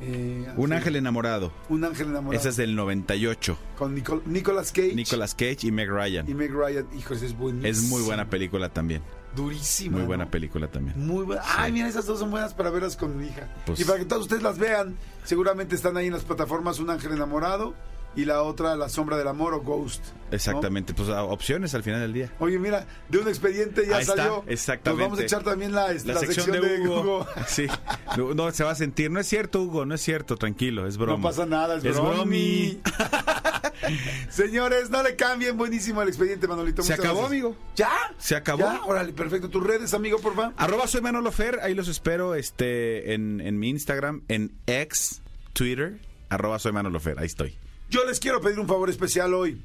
Eh, Un ángel enamorado. Un ángel enamorado. Esa es del 98. Con Nicol- Nicolas Cage. Nicolas Cage y Meg Y Ryan. Meg Ryan. Hijos, es buenísimo. Es muy buena película también. Durísima. Muy buena película también. Muy buena. Ay, mira, esas dos son buenas para verlas con mi hija. Pues- y para que todos ustedes las vean, seguramente están ahí en las plataformas Un Ángel Enamorado y la otra La Sombra del Amor o Ghost. ¿no? Exactamente. Pues opciones al final del día. Oye, mira, de un expediente ya Ahí está, salió. exactamente. Nos vamos a echar también la, La, la sección, de Hugo. Sí. No, no, se va a sentir. No es cierto, Hugo. No es cierto. Tranquilo. Es broma. No pasa nada, es, Es bromi. Señores, no le cambien. Buenísimo el expediente, Manolito. Se acabó, gracias. amigo. ¿Ya? Se acabó. ¿Ya? Órale, perfecto. ¿Tus redes, amigo, por favor? Arroba soy Manolo Fer, ahí los espero este, en, en mi Instagram, en ex, Twitter, arroba soy Manolo Fer, ahí estoy. Yo les quiero pedir un favor especial hoy.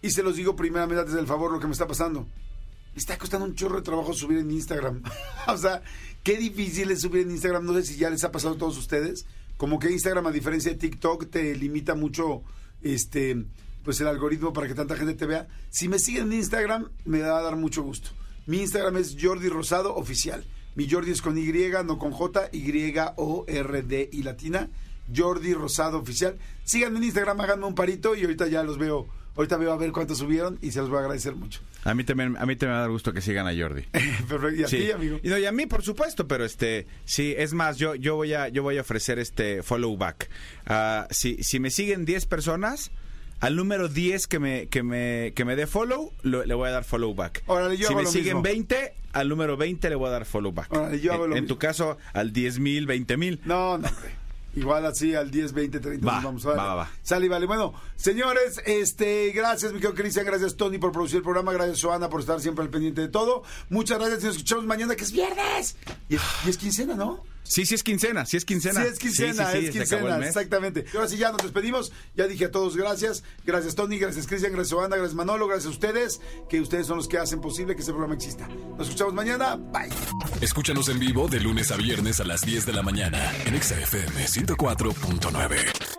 Y se los digo primeramente antes del favor lo que me está pasando. Me está costando un chorro de trabajo subir en Instagram. o sea, qué difícil es subir en Instagram. No sé si ya les ha pasado a todos ustedes. Como que Instagram, a diferencia de TikTok, te limita mucho este pues el algoritmo para que tanta gente te vea. Si me siguen en Instagram, me va a dar mucho gusto. Mi Instagram es Jordi Rosado Oficial. Mi Jordi es con Y, no con J, Y-O-R-D y latina. Jordi Rosado Oficial. Síganme en Instagram, háganme un parito y ahorita ya los veo. Ahorita veo a ver cuántos subieron y se los voy a agradecer mucho. A mí también, a mí también me va a dar gusto que sigan a Jordi. Perfecto. Y a Sí. ti, amigo. Y, no, y a mí, por supuesto, pero este, sí, es más, yo, yo voy a, yo voy a ofrecer este follow back. Ah, si, si me siguen 10 personas, al número 10 que me, que me, que me dé follow, lo- le voy a dar follow back. Órale, yo si hago me lo siguen mismo. 20, al número 20 le voy a dar follow back. Órale, yo hago en lo en mismo. tu caso, al 10 mil, 20 mil. No, no, hombre. Igual así al 10, 20, 30 Va, nos vamos a ver. va. Sale y vale. Bueno, señores, este, gracias, mi querido Cristian, gracias Tony por producir el programa, gracias Joana por estar siempre al pendiente de todo. Muchas gracias y nos escuchamos mañana que es viernes. Y es, y es quincena, ¿no? Sí, sí es quincena, sí es quincena. Sí, es quincena, Sí, sí, es sí, quincena, exactamente. Y ahora sí, ya nos despedimos. Ya dije a todos gracias. Gracias, Tony, gracias, Cristian, gracias, Joana, gracias, Manolo, gracias a ustedes, que ustedes son los que hacen posible que este programa exista. Nos escuchamos mañana. Bye. Escúchanos en vivo de lunes a viernes a las 10 de la mañana en Exa FM 104.9.